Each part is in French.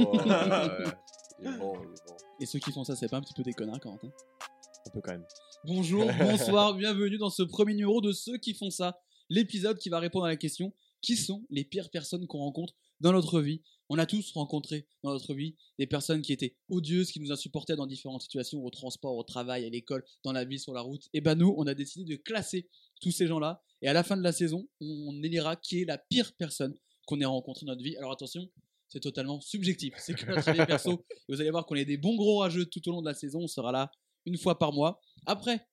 Il est bon, il est bon. Et ceux qui font ça, c'est pas un petit peu des connards, Corentin? Un peu quand même. Bonjour, bonsoir, bienvenue dans ce premier numéro de ceux qui font ça. L'épisode qui va répondre à la question qui sont les pires personnes qu'on rencontre dans notre vie? On a tous rencontré dans notre vie des personnes qui étaient odieuses, qui nous insupportaient dans différentes situations, au transport, au travail, à l'école, dans la vie, sur la route. Et ben nous, on a décidé de classer tous ces gens-là. Et à la fin de la saison, on élira qui est la pire personne qu'on ait rencontrée dans notre vie. Alors attention, c'est totalement subjectif. C'est que notre avis perso. Et vous allez voir qu'on est des bons gros rageux tout au long de la saison. On sera là une fois par mois. Après,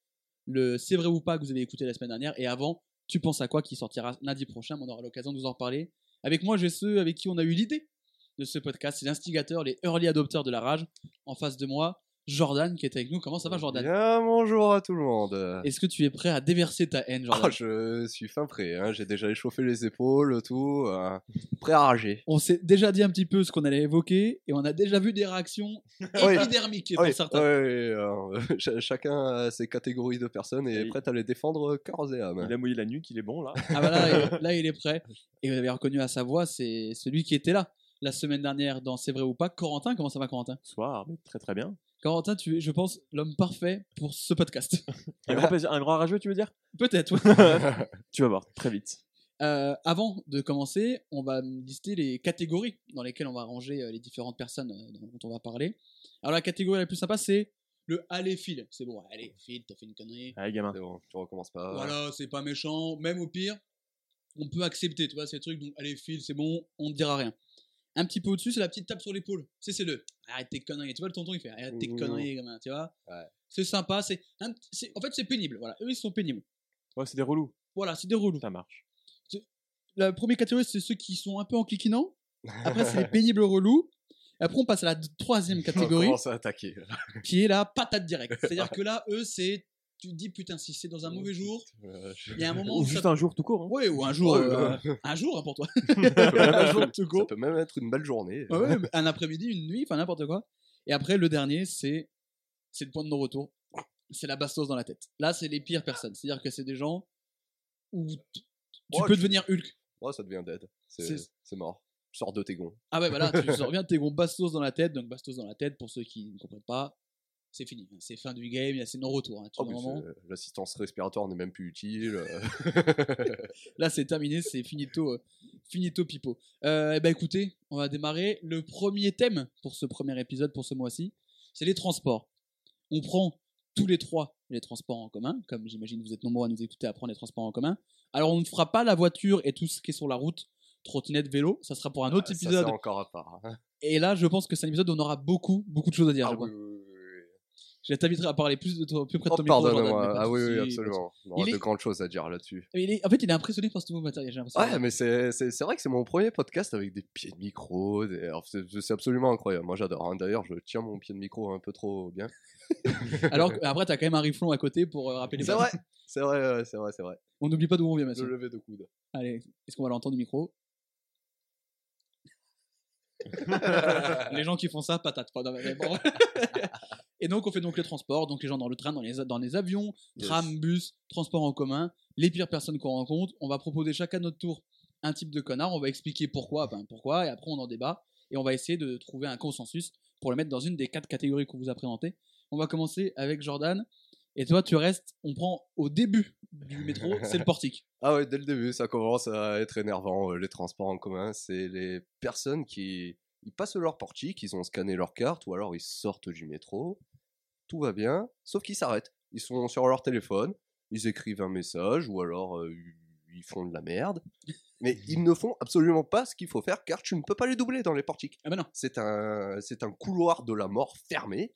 le C'est vrai ou pas que vous avez écouté la semaine dernière. Et avant, Tu penses à quoi qui sortira lundi prochain? mais On aura l'occasion de vous en reparler. Avec moi, j'ai ceux avec qui on a eu l'idée de ce podcast. C'est l'instigateur, les early adopteurs de la rage. En face de moi, Jordan qui est avec nous. Comment ça va, Jordan? Bien, bonjour à tout le monde. Est-ce que tu es prêt à déverser ta haine, Jordan? Ah, je suis fin prêt, hein. j'ai déjà échauffé les épaules, tout, euh, prêt à rager. On s'est déjà dit un petit peu ce qu'on allait évoquer et on a déjà vu des réactions Oui. épidermiques pour Oui, certains. oui, alors, ch- chacun a ses catégories de personnes et est prêt à les défendre corps et âme. Il a mouillé la nuque, il est bon là. Ah bah là, il- là, il est prêt. Et vous avez reconnu à sa voix, c'est celui qui était là la semaine dernière dans C'est vrai ou pas. Corentin, comment ça va, Corentin? Soir, mais très très bien. Corentin, tu es, je pense, l'homme parfait pour ce podcast. Un grand, plaisir- un grand rageux, tu veux dire? Peut-être. ouais. Tu vas voir, très vite. Euh, avant de commencer, on va lister les catégories dans lesquelles on va ranger euh, les différentes personnes euh, dont on va parler. Alors la catégorie la plus sympa, c'est le allez file. C'est bon, allez file, t'as fait une connerie. Allez, gamin. Bon, tu recommences pas. Voilà, c'est pas méchant. Même au pire, on peut accepter, tu vois, ces trucs. Donc, allez, file, c'est bon, on ne dira rien. Un petit peu au-dessus, c'est la petite tape sur l'épaule. Tu sais, c'est le arrête tes conneries. Tu vois, le tonton, il fait arrête tes Mmh. conneries, gamin, tu vois. Ouais. C'est sympa, c'est, un- En fait, c'est pénible. Voilà, eux, ils sont pénibles. Ouais, c'est des relous. Voilà, c'est des relous. Ça marche. La première catégorie, c'est ceux qui sont un peu enquiquinants. Après, c'est les pénibles relous. Après, on passe à la troisième On catégorie, commence à attaquer. qui est la patate directe. C'est-à-dire que là, eux, c'est. Tu te dis, putain, si c'est dans un mauvais jour, il y a un moment Ou où. juste ça- un jour tout court. Hein. Ouais, ou un jour. Oh, euh, euh, un jour, hein, pour toi. ça peut même Un jour être- tout ça court. peut même être une belle journée. Ouais, un après-midi, une nuit, enfin n'importe quoi. Et après, le dernier, c'est c'est le point de non-retour. C'est la bastos dans la tête. Là, c'est les pires personnes. C'est-à-dire que c'est des gens où t- tu Ouais, peux tu- devenir Hulk. Ouais, ça devient dead. C'est C'est- c'est mort. Tu sors de tes gonds. Ah ouais, voilà, tu reviens de tes gros bastos dans la tête. Donc, bastos dans la tête, pour ceux qui ne comprennent pas, c'est fini. C'est fin du game, c'est non-retour. hein. Oh, c'est- L'assistance respiratoire n'est même plus utile. euh. Là, c'est terminé, c'est finito, euh, finito pipo. Euh, eh ben, écoutez, on va démarrer. Le premier thème pour ce premier épisode, pour ce mois-ci, c'est les transports. On prend tous les trois les transports en commun, comme j'imagine vous êtes nombreux à nous écouter à prendre les transports en commun. Alors, on ne fera pas la voiture et tout ce qui est sur la route, trottinette, vélo. Ça sera pour un autre Ah, ça, épisode. encore à part. hein. Et là, je pense que c'est un épisode où on aura beaucoup, beaucoup de choses à dire. Ah je t'inviterai à parler plus, de plus près de Oh, ton micro. Pardonne-moi. pas de Ah oui, oui, absolument. On aura Il de est- grandes choses à dire là-dessus. Est- en fait, il est impressionné par ce nouveau matériel, j'ai l'impression. Ouais, mais c'est vrai que c'est mon premier podcast avec des pieds de micro. des- C'est absolument incroyable. Moi, j'adore. hein. D'ailleurs, je tiens mon pied de micro un peu trop bien. Alors après, t'as quand même un riflon à côté pour euh, rappeler les C'est vrai. C'est vrai, c'est vrai, c'est vrai. On n'oublie pas d'où on vient, Le monsieur. lever de coude. Allez, est-ce qu'on va l'entendre du micro? Les gens qui font ça, patate. Pas dans- bon. Et donc, on fait donc les transports, donc les gens dans le train, dans les, dans les avions, Yes. tram, bus, transport en commun, les pires personnes qu'on rencontre. On va proposer chacun notre tour un type de connard, on va expliquer pourquoi, ben pourquoi, et après on en débat, et on va essayer de trouver un consensus pour le mettre dans une des quatre catégories qu'on vous a présentées. On va commencer avec Jordan, et toi tu restes, on prend au début du métro, c'est le portique. Ah ouais, dès le début, ça commence à être énervant. euh, Les transports en commun, c'est les personnes qui ils passent leur portique, ils ont scanné leur carte, ou alors ils sortent du métro. Tout va bien, sauf qu'ils s'arrêtent. Ils sont sur leur téléphone, ils écrivent un message, ou alors euh, ils font de la merde. Mais ils ne font absolument pas ce qu'il faut faire, car tu ne peux pas les doubler dans les portiques. Ah ben non, C'est un, c'est un couloir de la mort fermé.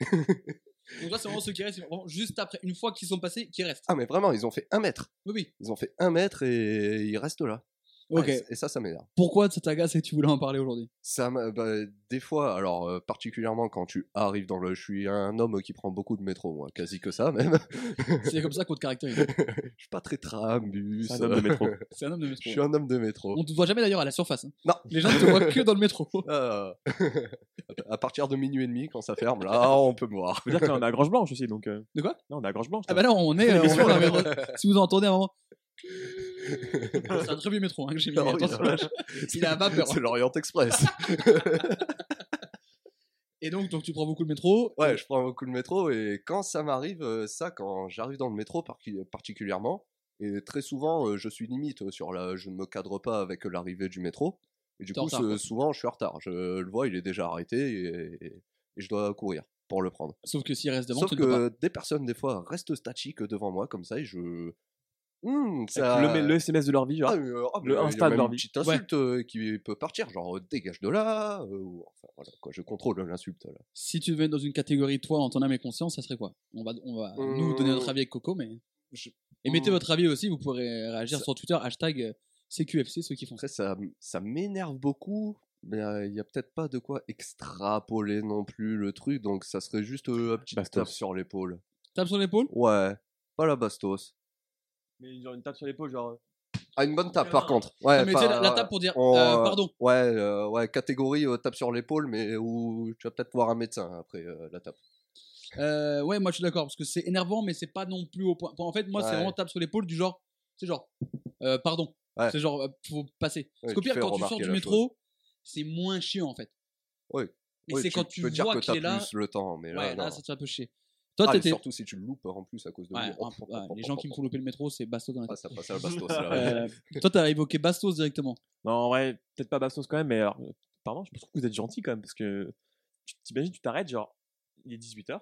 donc là c'est vraiment ceux qui restent, vraiment juste après, une fois qu'ils sont passés, qui restent. Ah mais vraiment, ils ont fait un mètre. Oui, oui. Ils ont fait un mètre et ils restent là. Ok, Ouais, et ça, ça m'énerve. pourquoi ça t'agace et que tu voulais en parler aujourd'hui? Ça, bah, des fois, alors euh, particulièrement quand tu arrives dans le, je suis un homme qui prend beaucoup de métro, moi, quasi que ça même. C'est comme ça qu'on te caractérise. je suis pas très tram, bus. C'est un homme de métro. C'est un homme de je métro. suis un homme de métro. On te voit jamais d'ailleurs à la surface. hein. Non. Les gens ne te voient que dans le métro. Ah. à partir de minuit et demi, quand ça ferme, là, on peut me voir. Faut dire qu'on est à Grange Blanche aussi, donc. euh, De quoi? Non, on est à Grange Blanche. Ah bah là, on est. euh, on si vous entendez un moment. C'est un très vieux métro hein, que j'ai mis. Oui, attention. la vache. Il à vapeur. C'est l'Orient Express. Et donc, donc tu prends beaucoup le métro. Ouais, je prends beaucoup le métro et quand ça m'arrive, euh, ça, quand j'arrive dans le métro parti- particulièrement, et très souvent, euh, je suis limite sur la, je ne me cadre pas avec l'arrivée du métro. Et du coup, retard, ce- quoi. souvent, je suis en retard. Je le vois, il est déjà arrêté et, et- et je dois courir pour le prendre. Sauf que s'il reste devant, Sauf tu que des personnes, des fois, restent statiques devant moi comme ça et je. Ça... Le, le SMS de leur vie, genre. Ah, mais, euh, ah, le mais, euh, Insta de leur une vie. petite insulte euh, qui peut partir, genre euh, dégage de là. euh, ou- enfin, voilà, quoi, je contrôle l'insulte. Si tu devais être dans une catégorie, toi, en ton âme et conscience, ça serait quoi? On va, on va nous donner notre Mmh. avis avec Coco, mais. Je- Et mettez Mmh. votre avis aussi, vous pourrez réagir Ça- sur Twitter, hashtag euh, CQFC, ceux qui font ça. Après, ça, ça m'énerve beaucoup, mais euh, il n'y a peut-être pas de quoi extrapoler non plus le truc, donc ça serait juste euh, un petit Bastos. tape sur l'épaule. Tape sur l'épaule? Ouais, pas la bastos. Mais genre une tape sur l'épaule, genre. Ah, une bonne tape par contre. Ouais, Non, mais tu sais, pas- la, la tape pour dire on, euh, euh, pardon. Ouais, euh, ouais, catégorie euh, tape sur l'épaule, mais où tu vas peut-être voir un médecin après euh, la tape. Euh, ouais, moi je suis d'accord, parce que c'est énervant, mais c'est pas non plus au point. En fait, moi, c'est Ouais. vraiment tape sur l'épaule du genre. C'est genre. euh, pardon. Ouais. C'est genre, euh, faut passer. Ouais, Parce qu'au tu pire, fais quand tu sors du la métro, c'est moins chiant en fait. Oui. Mais Ouais, c'est quand tu tu, peux dire vois que qu'il t'as est là. plus le temps, mais là, Ouais, là, non. ça te fait un peu chier. Toi, Ah, surtout si tu le loupes en plus à cause de Ouais, lui. ouais, les gens qui me font louper le métro, c'est Bastos dans la Ah, tête. ça passe à bastos là. Toi, t'as évoqué Bastos directement. Non, vrai, peut-être pas Bastos quand même, mais alors, pardon, je trouve que vous êtes gentil quand même, parce que tu t'imagines, tu t'arrêtes, genre, il est 18h,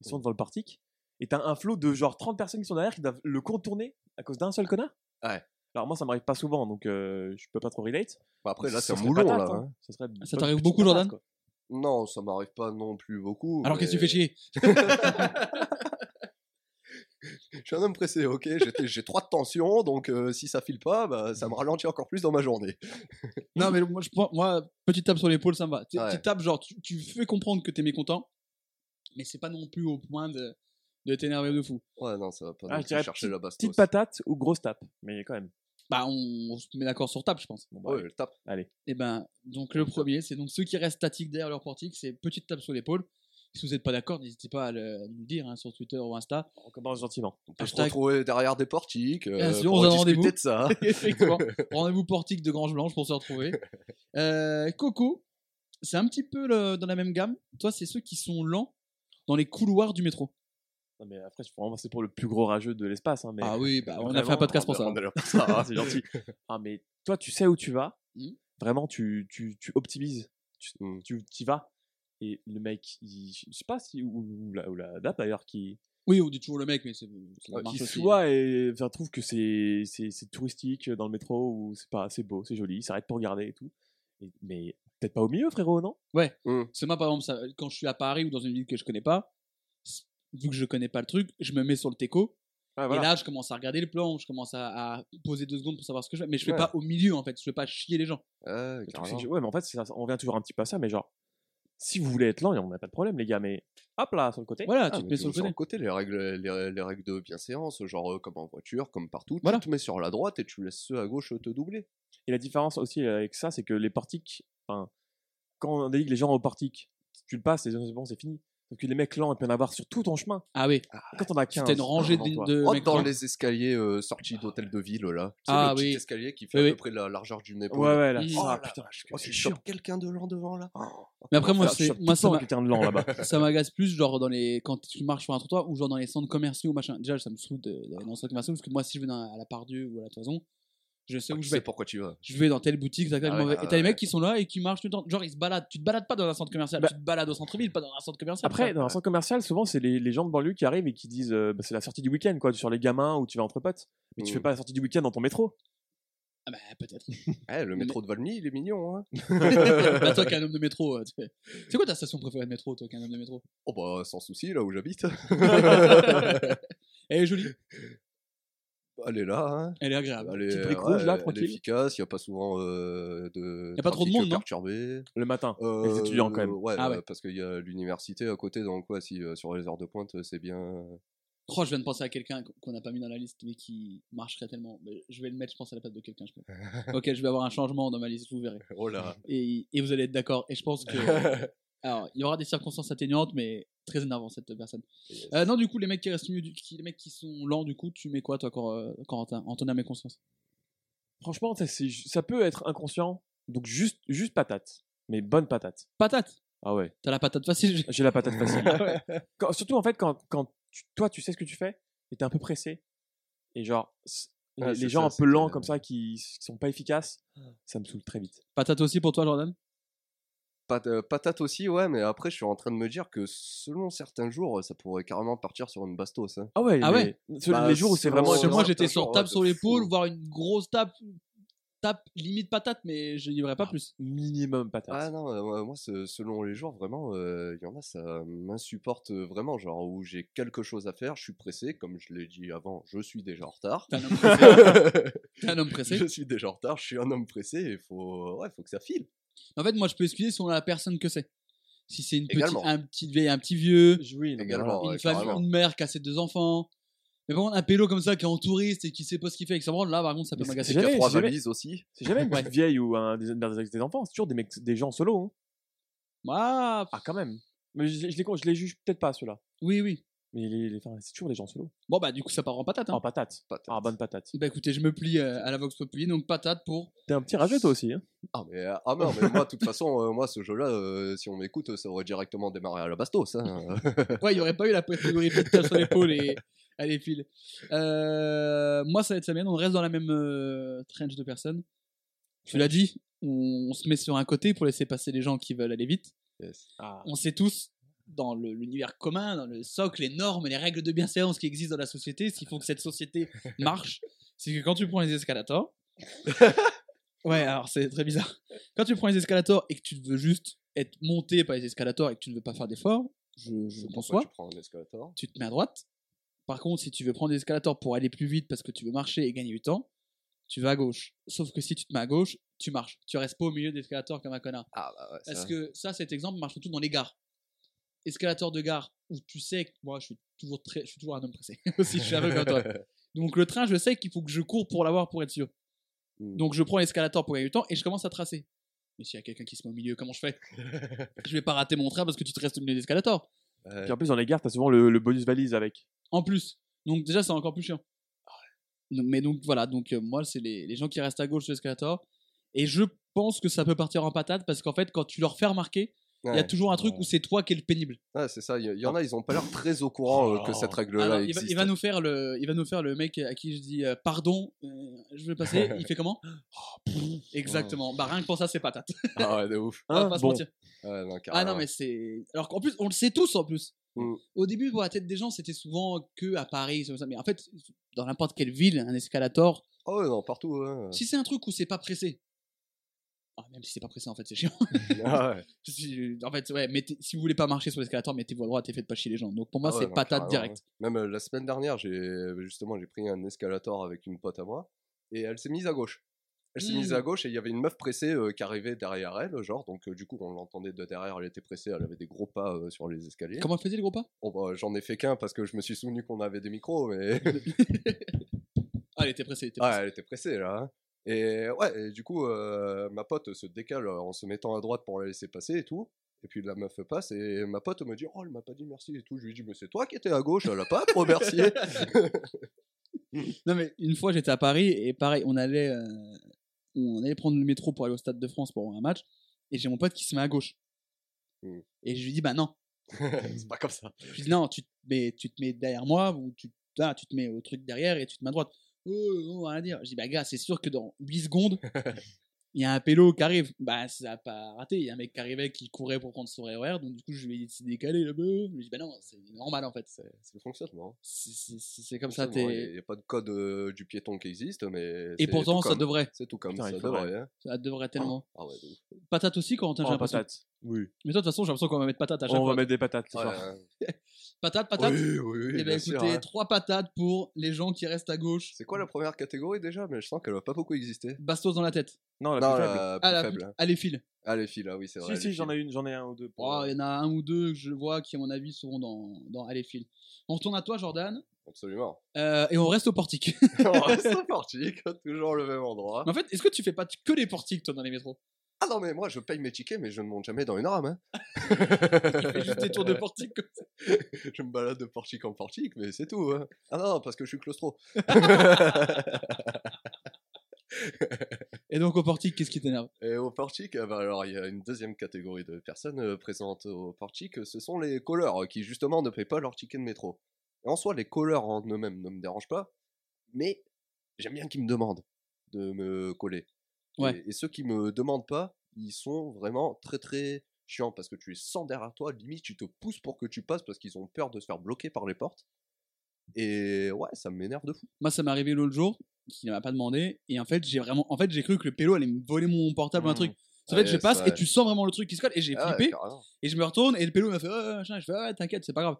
ils sont devant le partic, et t'as un flot de genre 30 personnes qui sont derrière qui doivent le contourner à cause d'un seul connard Ouais. Alors moi, ça m'arrive pas souvent, donc euh, je peux pas trop relate. Bah, après, là, Ce c'est un moulon là. hein. hein. Ça, Ça t'arrive beaucoup, Jordan quoi. Non, ça m'arrive pas non plus beaucoup. Alors qu'est-ce que tu fais chier? Je suis un homme pressé, ok J'ai- trois de tension, donc euh, si ça file pas, bah, ça me ralentit encore plus dans ma journée. Non, mais moi, je prends- moi, petite tape sur l'épaule, ça me va. Tu, Ouais. tu tapes, genre, tu, tu fais comprendre que t'es mécontent, mais c'est pas non plus au point de, de t'énerver de fou. Ouais, non, ça va pas Ah, je dirais chercher la bastos. Petite patate ou grosse tape, mais quand même. Bah, on, on se met d'accord sur tape, je pense. Bon, bah, Ouais, le tape. Allez. Et ben, donc le premier, c'est donc ceux qui restent statiques derrière leur portique, c'est petite tape sur l'épaule. Si vous n'êtes pas d'accord, n'hésitez pas à le, nous le dire hein, sur Twitter ou Insta. On commence gentiment. On peut se Hashtag- retrouver derrière des portiques euh, sûr, pour on se discuter rendez-vous. de ça. Effectivement. Rendez-vous portique de Grange Blanche pour se retrouver. Euh, Coco, c'est un petit peu le- dans la même gamme. Toi, c'est ceux qui sont lents dans les couloirs du métro. Non, mais après, vraiment, c'est pour le plus gros rageux de l'espace. Hein, mais... Ah oui, bah, on a fait un podcast pour ça. Ça. hein. c'est gentil. Ah, mais toi, tu sais où tu vas. Mhm. Vraiment, tu, tu, tu optimises. Tu, tu y vas. Et le mec, il, je sais pas si, ou, ou la, ou la dame d'ailleurs, qui, Oui, on dit toujours le mec, mais c'est Ouais, qui soit et enfin, trouve que c'est, c'est, c'est touristique dans le métro ou c'est pas assez beau, c'est joli, il s'arrête pour regarder et tout. Et- mais peut-être pas au milieu, frérot, non? C'est moi, par exemple, ça, quand je suis à Paris ou dans une ville que je connais pas, vu que je connais pas le truc, je me mets sur le teco. Et là, je commence à regarder le plan, je commence à, à poser deux secondes pour savoir ce que je fais. Mais je fais Ouais. pas au milieu, en fait. Je fais pas chier les gens. Ouais, Le mais en fait, on revient toujours un petit peu à ça, mais genre, si vous voulez être lent, on n'a pas de problème, les gars, mais hop là, sur le côté. Voilà, Ah, tu te mets sur le côté. les règles, les, les règles de bienséance, genre euh, comme en voiture, comme partout. Voilà. Tu te mets sur la droite et tu laisses ceux à gauche te doubler. Et la différence aussi avec ça, c'est que les portiques, enfin, quand on que les gens au portique, tu le passes, et c'est bon, c'est fini. Donc les mecs lents, ils peuvent en avoir sur tout ton chemin. Ah oui, Et Quand on a 15, c'était une rangée de, de Oh, mecs dans lents. les escaliers euh, sortis d'hôtel de ville, là. Ah, le petit oui. escalier qui fait Oui, à peu près la largeur d'une épaule. Ouais, ouais, là. Oh, la putain, que oh, chiant. chopes quelqu'un de lent devant, là. Mais après, moi, je c'est, chope moi ça quelqu'un de lent là-bas. ça m'agace plus, genre, dans les, quand tu marches sur un trottoir ou genre dans les centres commerciaux machin. Déjà, ça me saoule de- dans les centres commerciaux parce que moi, si je vais dans, à la Pardieu ou à la Toison, je sais où Tu je sais vais. pourquoi tu vas. Je vais dans telle boutique, Ah ouais, ah et t'as les ouais. mecs qui sont là et qui marchent tout le temps. Genre, ils se baladent. Tu te balades pas dans un centre commercial, Bah- tu te balades au centre-ville, pas dans un centre commercial. Après, ça. dans un centre commercial, souvent, c'est les, les gens de banlieue qui arrivent et qui disent euh, bah, c'est la sortie du week-end, quoi, sur les gamins où tu vas entre potes. Mais tu Mm. fais pas la sortie du week-end dans ton métro. Ah bah, peut-être. Eh, le métro de Valmy, il est mignon, hein. bah, toi qui es un homme de métro, euh, tu c'est quoi ta station préférée de métro, toi qui es un homme de métro? Oh bah, sans souci, là où j'habite. Elle est jolie, Elle est là, hein. elle est agréable. Elle est, Petite rouge, là, elle est efficace, il n'y a pas souvent euh, de. Y a pas trop de monde, non perturbé. Le matin. Euh, les étudiants, quand même. Ouais, Ah euh, ouais. parce qu'il y a l'université à côté, donc ouais, si euh, sur les heures de pointe, c'est bien. Oh, je viens de penser à quelqu'un qu'on n'a pas mis dans la liste, mais qui marcherait tellement. Je vais le mettre, je pense, à la place de quelqu'un. Ok, je vais avoir un changement dans ma liste, vous verrez. Oh là. Et, et vous allez être d'accord. Et je pense que. Alors, il y aura des circonstances atténuantes, mais très énervant cette personne. Yes. Euh, non, du coup, les mecs qui restent mieux, du- les mecs qui sont lents, du coup, tu mets quoi, toi, Cor- euh, Corentin En ton âme et conscience. Franchement, ça, peut être inconscient. Donc juste, juste patate. Mais bonne patate. Patate? Ah ouais. T'as la patate facile. J'ai la patate facile. Ouais. Quand- surtout en fait quand, quand tu- toi tu sais ce que tu fais et t'es un peu pressé et genre Ouais, les, gens ça, un peu lents comme ça qui, qui sont pas efficaces ça me saoule très vite Patate aussi pour toi, Jordan? euh, patate aussi, ouais, mais après, je suis en train de me dire que selon certains jours, ça pourrait carrément partir sur une bastos. hein. ah ouais, Ah mais ce- Bah, les jours où c'est selon- vraiment Parce que moi, j'étais sur tape ouais, sur l'épaule, voire une grosse tape, tape limite patate, mais je livrerai pas Ah. plus. minimum patate Ah non, euh, moi, moi, ce- selon les jours, vraiment, euh, il y en a, ça m'insupporte vraiment, genre où j'ai quelque chose à faire, je suis pressé, comme je l'ai dit avant, je suis déjà en retard. T'es un homme pressé. T'es un homme pressé. je suis déjà en retard, je suis un homme pressé, il faut, ouais, faut que ça file. En fait, moi, je peux excuser selon la personne que c'est. Si c'est une petite, Également. un petit vieil, un petit vieux, oui Également. une ouais, famille, carrément. une mère qui a ses deux enfants. Mais par contre, un pélo comme ça qui est en touriste et qui sait pas ce qu'il fait avec sa branle, là, par contre, ça peut Mais m'agacer. C'est a jamais- trois jamais- valises aussi. c'est jamais une petite vieille ou un des, des, des enfants c'est toujours des mecs des gens solo hein. Ah, ah quand même mais je, les- je les je les juge peut-être pas ceux-là oui, oui. Mais les, les- enfin, c'est toujours des gens solo Bon, bah, du coup, ça part en patate. Hein. ah patate Patate. ah bonne patate Bah, écoutez, je me plie euh, à la Vox Populi, donc patate pour. t'es un petit rageux toi aussi hein Ah, mais, euh, ah non, mais moi, de toute façon, euh, moi, ce jeu-là, euh, si on m'écoute, ça aurait directement démarré à la bastos. Hein. Ouais, il y aurait pas eu la catégorie de tape sur l'épaule et à les fils. Euh, moi, ça va être Samienne, on reste dans la même euh, tranche de personnes. Tu l'as dit, on, on se met sur un côté pour laisser passer les gens qui veulent aller vite. Yes. ah. On sait tous, dans l'univers commun, dans le socle, les normes les règles de bienséance qui existent dans la société, ce qui font que cette société marche, c'est que quand tu prends les escalators. ouais, alors c'est très bizarre. Quand tu prends les escalators et que tu veux juste être monté par les escalators et que tu ne veux pas faire d'efforts, je, je conçois Tu prends un escalator? tu te mets à droite. Par contre, si tu veux prendre des escalators pour aller plus vite parce que tu veux marcher et gagner du temps, tu vas à gauche. Sauf que si tu te mets à gauche, tu marches. Tu restes pas au milieu d'escalators comme un connard. Ah, bah ouais, Parce que ça, cet exemple marche surtout dans les gares. Escalator de gare où tu sais que moi, je suis toujours très, je suis toujours un homme pressé. Aussi, je suis un peu comme toi. Donc le train, je sais qu'il faut que je cours pour l'avoir pour être sûr. Hmm. Donc je prends l'escalator pour gagner du temps et je commence à tracer. Mais s'il y a quelqu'un qui se met au milieu, comment je fais? Je vais pas rater mon train parce que tu te restes au milieu. Ouais. Puis en plus dans les gares t'as souvent le, le bonus valise avec En plus. Donc déjà, c'est encore plus chiant. Donc, mais donc voilà, donc euh, moi, c'est les, les gens qui restent à gauche de l'escalator. Et je pense que ça peut partir en patate parce qu'en fait, quand tu leur fais remarquer, il y a toujours un truc Ouais. où c'est toi qui es le pénible. Ouais, c'est ça. Il y, y en a, ils ont pas l'air très au courant euh, que cette règle-là Alors, il, va, existe. il va nous faire le, il va nous faire le mec à qui je dis euh, pardon, euh, je vais passer. Il fait comment? Exactement. Bah rien que pour ça, c'est patate. Ah ouais, de ouf. On va Hein? pas se Bon. mentir. Ouais, non, Ah non, mais c'est. Alors qu'en plus, on le sait tous en plus. Mm. Au début, pour la tête des gens, c'était souvent que à Paris. Mais en fait, dans n'importe quelle ville, un escalator, Oh ouais, non, partout. ouais. Si c'est un truc où c'est pas pressé, ah, même si c'est pas pressé, en fait, c'est chiant. Ah ouais. En fait, ouais, mettez- si vous voulez pas marcher sur l'escalator, mettez-vous à droite et faites pas chier les gens. Donc pour moi, Ah ouais, c'est non, patate carrément, direct. ouais. Même euh, la semaine dernière, j'ai justement j'ai pris un escalator avec une pote à moi et elle s'est mise à gauche. Elle s'est mise à gauche et il y avait une meuf pressée euh, qui arrivait derrière elle, genre donc euh, du coup on l'entendait de derrière, elle était pressée, elle avait des gros pas euh, sur les escaliers. Comment faisait le gros pas? Bon, bah, j'en ai fait qu'un parce que je me suis souvenu qu'on avait des micros, mais Ah, elle était pressée. elle était elle était pressée là. Et ouais, et du coup euh, ma pote se décale en se mettant à droite pour la laisser passer et tout. Et puis la meuf passe et ma pote me dit oh elle m'a pas dit merci et tout. Je lui dis mais c'est toi qui étais à gauche, elle a pas à te remercier. Non, mais une fois, j'étais à Paris et pareil, on allait, euh, on allait prendre le métro pour aller au Stade de France pour voir un match. Et j'ai mon pote qui se met à gauche. Mm. Et je lui dis, bah non. c'est pas comme ça. Je lui dis, non, tu te mets, tu te mets derrière moi ou tu, tu te mets au truc derrière et tu te mets à droite. Oh, non, rien à dire. Je dis, bah gars, c'est sûr que dans 8 secondes, il y a un pélo qui arrive. Bah, ça a pas raté. Il y a un mec qui arrivait qui courait pour prendre son RER. Donc, du coup, je lui ai dit de se décaler là-bas. Je lui ai dit, bah non, c'est normal en fait. C'est c'est le fonctionnement. C'est- C'est c'est comme ça. Il n'y a, pas de code euh, du piéton qui existe, mais. Et c'est pourtant, ça comme. devrait. C'est tout comme Putain, ça devrait. hein. Ça devrait tellement. Ah ouais, de ouf. Patate aussi, Corentin, j'ai Oh, l'impression. patate. Oui. Mais toi, de toute façon, j'ai l'impression qu'on va mettre patate à chaque On va fois. mettre des patates ce Ouais, soir. ouais. Patate, patate. Oui, oui, oui. Eh bien ben sûr, écoutez, hein. trois patates pour les gens qui restent à gauche. C'est quoi la première catégorie déjà? Mais je sens qu'elle va pas beaucoup exister. Bastos dans la tête. Non, la non, plus faible. la plus faible. Ah, les fils. Ah, les filles, là, oui, c'est vrai. Si, si, j'en ai une, j'en ai un ou deux. pour- Oh, Il y en a un ou deux que je vois qui, à mon avis, seront dans, dans Allez, fils. On retourne à toi, Jordan. Absolument. Euh, et on reste au portique. On reste au portique, toujours le même endroit. Mais en fait, est-ce que tu fais pas que les portiques, toi, dans les métros? Ah non, mais moi, je paye mes tickets, mais je ne monte jamais dans une rame. Hein. Il fait juste des tours de portique comme ça. je me balade de portique en portique, mais c'est tout. hein. Ah non, parce que je suis claustro. Et donc au portique, qu'est-ce qui t'énerve? Et au portique, euh, bah, alors il y a une deuxième catégorie de personnes euh, présentes au portique, ce sont les colleurs qui justement ne payent pas leur ticket de métro. Et en soi, les colleurs en eux-mêmes ne me dérangent pas, mais j'aime bien qu'ils me demandent de me coller. Ouais. Et, et ceux qui me demandent pas, ils sont vraiment très très chiants parce que tu es sans derrière toi, limite tu te pousses pour que tu passes parce qu'ils ont peur de se faire bloquer par les portes. Et ouais, ça m'énerve de fou. Moi, ça m'est arrivé l'autre jour, qu'il ne m'a pas demandé, et en fait, j'ai vraiment, en fait, j'ai cru que le pélo allait me voler mon portable ou un Mmh. truc. En Ouais, fait, je passe et tu sens vraiment le truc qui se colle, et j'ai Ah flippé, carrément. et je me retourne, et le pélo m'a fait, machin, je fais, t'inquiète, c'est pas grave.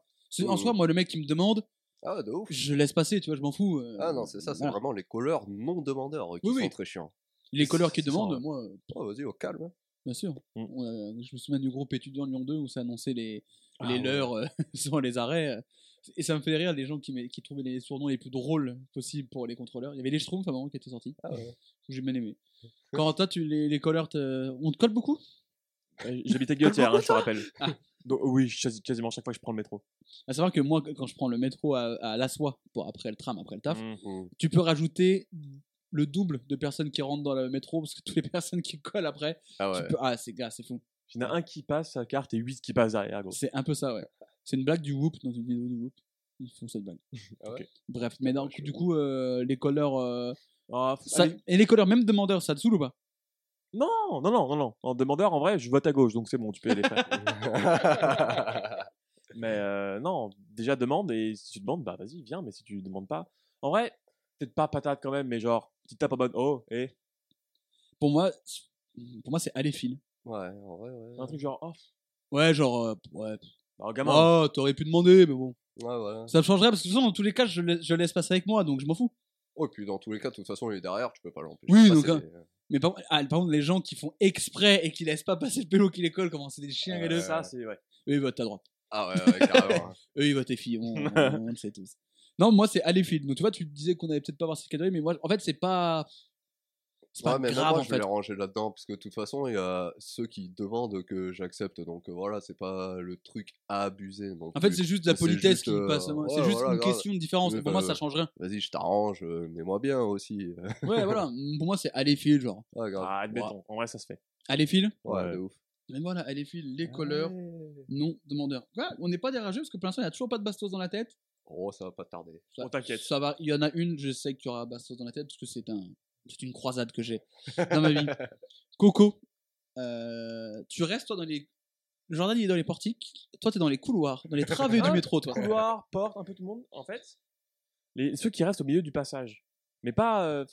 En Mmh. soi, moi, le mec qui me demande, Ah, de ouf. je laisse passer, tu vois, je m'en fous. euh, Ah non, c'est ça, c'est voilà. vraiment les colleurs non demandeurs qui Oui, sont oui. très chiants. Les colleurs qui C'est ça, demandent, ouais. moi, Oh, vas-y, au calme. hein. bien sûr. Mm. On a- je me souviens du groupe étudiant Lyon 2 où ça annonçait les, Ah les ouais. leurs euh, sur les arrêts. euh, Et ça me fait rire les gens qui, met- qui trouvaient les surnoms les plus drôles possibles pour les contrôleurs. Il y avait les Schtroumpfs à un moment qui étaient sortis. Ah ouais. J'ai bien aimé. Quand toi, tu, les, les colleurs, te- on te colle beaucoup? Euh, J'habite à Guillotière, hein, je te rappelle. Ah. Donc, oui, quasi- quasiment chaque fois que je prends le métro. À savoir que moi, quand je prends le métro à, à La Soie, pour après le tram, après le taf, Mm. Mm. tu peux rajouter le double de personnes qui rentrent dans le métro parce que toutes les personnes qui collent après, Ah ouais. peux- ah c'est gars, c'est fou. Il y en a un qui passe sa carte et 8 qui passent derrière, gros. C'est un peu ça, ouais. C'est une blague du Whoop dans une vidéo du Whoop. Ils font cette blague. Ah ouais? Ok. Bref, mais non, du coup, euh, les colleurs. euh, Ah, ça- et les colleurs, même demandeurs, ça te saoule ou pas? Non, non, non, non, non. En demandeur, en vrai, je vote à gauche, donc c'est bon, tu peux aller. frère. mais euh, non, déjà demande et si tu demandes, bah vas-y, viens. Mais si tu demandes pas, en vrai, peut-être pas patate quand même, mais genre, petite tape en mode oh, et? Pour moi, c'est- pour moi c'est aller fil. ouais, en vrai, ouais. un truc genre oh, Ouais, genre, euh, ouais. bah, gamin. Oh, t'aurais pu demander, mais bon. Ouais, voilà. Ça me changerait parce que de toute façon, dans tous les cas, je, laisse- je laisse passer avec moi, donc je m'en fous. Oh, et puis dans tous les cas, de toute façon, il est derrière, tu peux pas l'empêcher. Oui, de donc, passer. Mais par, ah, par contre, les gens qui font exprès et qui laissent pas passer le pélo qui les colle, comment c'est des chiens, Ouais. galeux. ça, c'est ouais. Eux, ils votent à droite. Ah ouais, ouais, carrément. hein. Eux, ils votent les filles. On, on- on le sait tous. Non, moi, c'est aller fil. Donc, tu vois, tu disais qu'on avait peut-être pas voir cette catégorie, mais moi, en fait, c'est pas. C'est pas Ouais, mais grave, moi, en je vais fait. les ranger là-dedans, parce que de toute façon, il y a ceux qui demandent que j'accepte, donc euh, voilà, c'est pas le truc à abuser. non En fait, c'est juste de la politesse juste, qui euh, passe. c'est juste voilà, une grave. question de différence. Mais pour bah, moi, ça change rien. Vas-y, je t'arrange, euh, mets-moi bien aussi. Ouais, voilà. Pour moi, c'est aller fil, genre. Ouais, grave. Ah, admettons, en vrai, ça se fait. Aller fil. Ouais, ouais. de ouf. Mais voilà, aller fil, les colleurs, Ouais. non demandeurs. Ouais, on n'est pas des rageux parce que pour l'instant, il n'y a toujours pas de bastos dans la tête. Oh, ça va pas tarder. Ça, On t'inquiète. Ça va. Il y en a une, je sais qu'il y aura bastos dans la tête parce que c'est un, c'est une croisade que j'ai dans ma vie. Coco, euh, tu restes toi dans les. Jordan il est dans les portiques, toi t'es dans les couloirs, dans les travées du Ah, métro, toi. Couloir, porte, un peu tout le monde. En fait, les, ceux qui restent au milieu du passage. Mais pas. euh,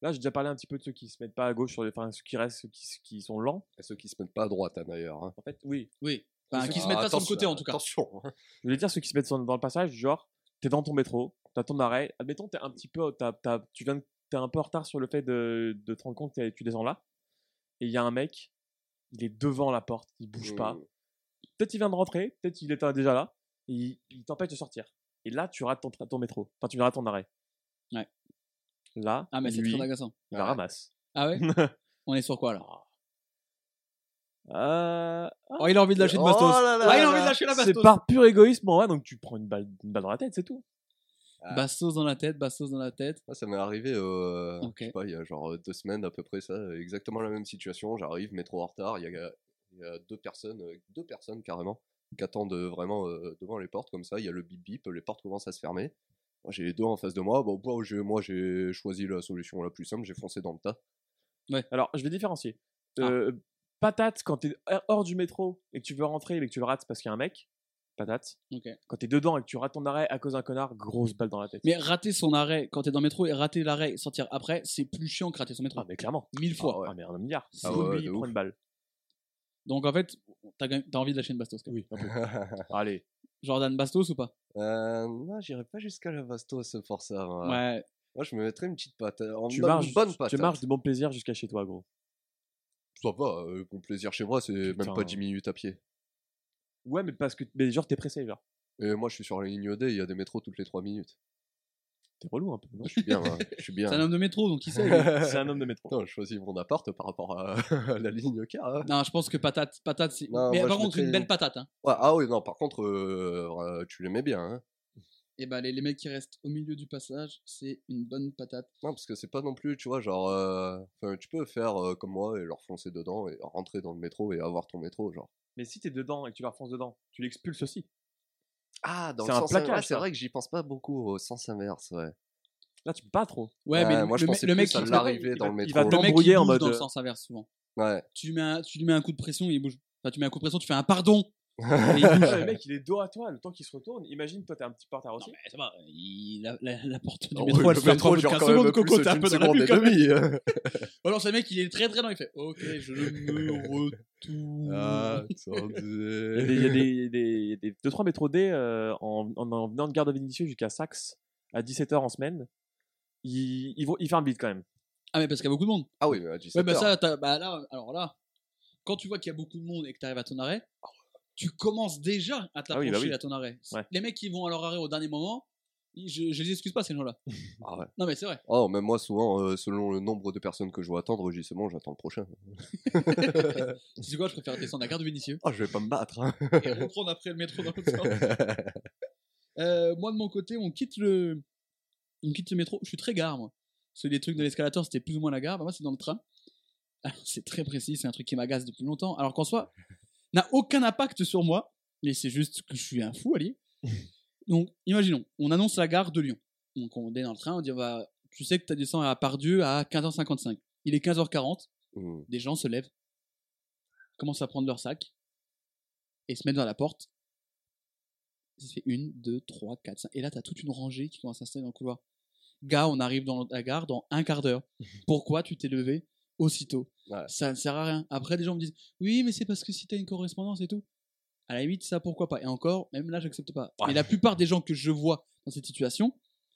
Là, j'ai déjà parlé un petit peu de ceux qui se mettent pas à gauche, sur les, enfin, ceux qui restent, ceux qui, qui sont lents. Et ceux qui se mettent pas à droite, hein, d'ailleurs. hein. En fait, oui. Oui. Enfin, qui se Ah, mettent pas sur le côté en tout cas. Attention. Je voulais dire ceux qui se mettent dans le passage, genre, t'es dans ton métro, t'as ton arrêt. Admettons, t'es un petit peu, t'as- t'as- tu viens, t'es un peu en retard sur le fait de, de te rendre compte que tu descends là. Et il y a un mec, il est devant la porte, il bouge pas. Mm. Peut-être il vient de rentrer, peut-être il était déjà là. Et il, il t'empêche de sortir. Et là, tu rates ton, métro. Enfin, tu rates ton arrêt. Ouais. Là, Ah, mais c'est très agaçant. la Ouais. ramasse. Ah ouais? On est sur quoi là? Euh, Oh, il a envie de lâcher de Oh bastos. là là Ouais, il a là envie de là. lâcher la c'est bastos. par pur égoïsme, en vrai, donc tu prends une balle, une balle dans la tête, c'est tout. Ah. Bastos dans la tête, bastos dans la tête. Moi, ça m'est arrivé, euh, Ok. je sais pas, il y a genre deux semaines à peu près, ça, exactement la même situation. J'arrive, métro en retard, il y a, il y a deux personnes, euh, deux personnes carrément, qui attendent euh, vraiment euh, devant les portes comme ça. Il y a le bip bip, les portes commencent à se fermer. Moi, j'ai les deux en face de moi. Bon, moi, j'ai- moi, j'ai choisi la solution la plus simple, j'ai foncé dans le tas. Alors, je vais différencier. Ah. Patate, quand t'es hors du métro et que tu veux rentrer et que tu le rates parce qu'il y a un mec, patate. Quand t'es dedans et que tu rates ton arrêt à cause d'un connard, grosse balle dans la tête. Mais rater son arrêt quand t'es dans le métro et rater l'arrêt et sortir après, c'est plus chiant que rater son métro. Ah, mais clairement. Mille fois. Ah ouais. Ah, mais un milliard. Ah Faut ouais, lui de prendre ouf. une balle. Donc en fait, t'as envie de lâcher une bastos. quand même. Oui, un peu. Allez. Jordan Bastos ou pas? Euh, non, j'irai pas jusqu'à la bastos ça. moi. Ouais. Moi, je me mettrais une petite patate. En Tu bonne- marches, bonne tu patate. marches de bon plaisir jusqu'à chez toi, gros. Ça va, euh, mon plaisir chez moi, c'est même pas 10 minutes à pied. Ouais, mais parce que mais genre t'es pressé, genre. Et moi, je suis sur la ligne D, il y a des métros toutes les 3 minutes. T'es relou un peu, non Je suis bien, hein, je suis bien. C'est un homme de métro, donc il sait. lui. C'est un homme de métro. Non, je choisis mon appart par rapport à, à la ligne car. hein. non, je pense que patate, patate, c'est. Non, Mais moi, par je contre, mettrais- une belle patate. Hein. Ouais, ah oui, non, par contre, euh, euh, tu l'aimais bien. Hein. Et bah, les, les mecs qui restent au milieu du passage, c'est une bonne patate. Non, parce que c'est pas non plus, tu vois, genre. euh, enfin, tu peux faire euh, comme moi et leur foncer dedans et rentrer dans le métro et avoir ton métro, genre. Mais si t'es dedans et que tu leur fonces dedans, tu l'expulses aussi. Ah, dans le un sens inverse, c'est vrai que j'y pense pas beaucoup au sens inverse, ouais. Là, tu peux pas trop. Ouais, mais Ouais, le- moi, je le, mec- pensais le mec qui l'arrivée il dans va- le il métro. va le mec qui t'embrouiller en mode, dans le euh, sens inverse souvent. Ouais. Tu lui mets un, tu lui mets un coup de pression, il bouge. Enfin, tu mets un coup de pression, tu fais un pardon. Et il le mec, il est dos à toi, le temps qu'il se retourne. Imagine, toi, t'es un petit peu en retard Non, aussi. mais ça va, il, la, la, la porte du Oh, métro, le elle ferme pas genre 15 quand même secondes, Coco, t'es un peu dans la demie. Alors, ce mec, il est très très lent, il fait Ok, je me retourne. Ah, Il y a des, il des, il des, il y a des 2-3 métros D euh, en, en, en venant de Gare de Vénissieux jusqu'à Saxe à 17h en semaine. Vont, ils ferment vite quand même. Ah, mais parce qu'il y a beaucoup de monde. Ah oui, mais à 17 Ouais, bah ça, bah là, alors là, quand tu vois qu'il y a beaucoup de monde et que tu arrives à ton arrêt, tu commences déjà à t'approcher Ah oui, bah oui. à ton arrêt. Ouais. Les mecs qui vont à leur arrêt au dernier moment, je, je les excuse pas, ces gens-là. Ah ouais. Non, mais c'est vrai. Oh, même moi, souvent, euh, selon le nombre de personnes que je vois attendre, je dis c'est bon, j'attends le prochain. Tu sais quoi, je préfère descendre à Gare de Vénissieux Ah, je vais pas me battre. hein. et reprendre après le métro dans l'autre sens. Euh, moi, de mon côté, on quitte le, on quitte le métro. Je suis très gare, moi. Parce que les trucs de l'escalator, c'était plus ou moins la gare. Bah, moi, c'est dans le train. Alors, c'est très précis, c'est un truc qui m'agace depuis longtemps. Alors qu'en soi, n'a aucun impact sur moi. Mais c'est juste que je suis un fou, Ali. Donc, imaginons, on annonce la gare de Lyon. Donc, on est dans le train, on dit, va, tu sais que tu descends à Pardieu à 15h55. Il est 15h40 Hmm. des gens se lèvent, commencent à prendre leur sac et se mettent vers la porte. Ça fait une, deux, trois, quatre, cinq. Et là, t'as toute une rangée qui commence à s'installer dans le couloir. Gars, on arrive dans la gare dans un quart d'heure. Pourquoi tu t'es levé aussitôt? Ça ne sert à rien. Après, des gens me disent Oui, mais c'est parce que si t'as une correspondance et tout. À la limite, ça, pourquoi pas Et encore, même là, j'accepte pas. Ouais. Mais la plupart des gens que je vois dans cette situation,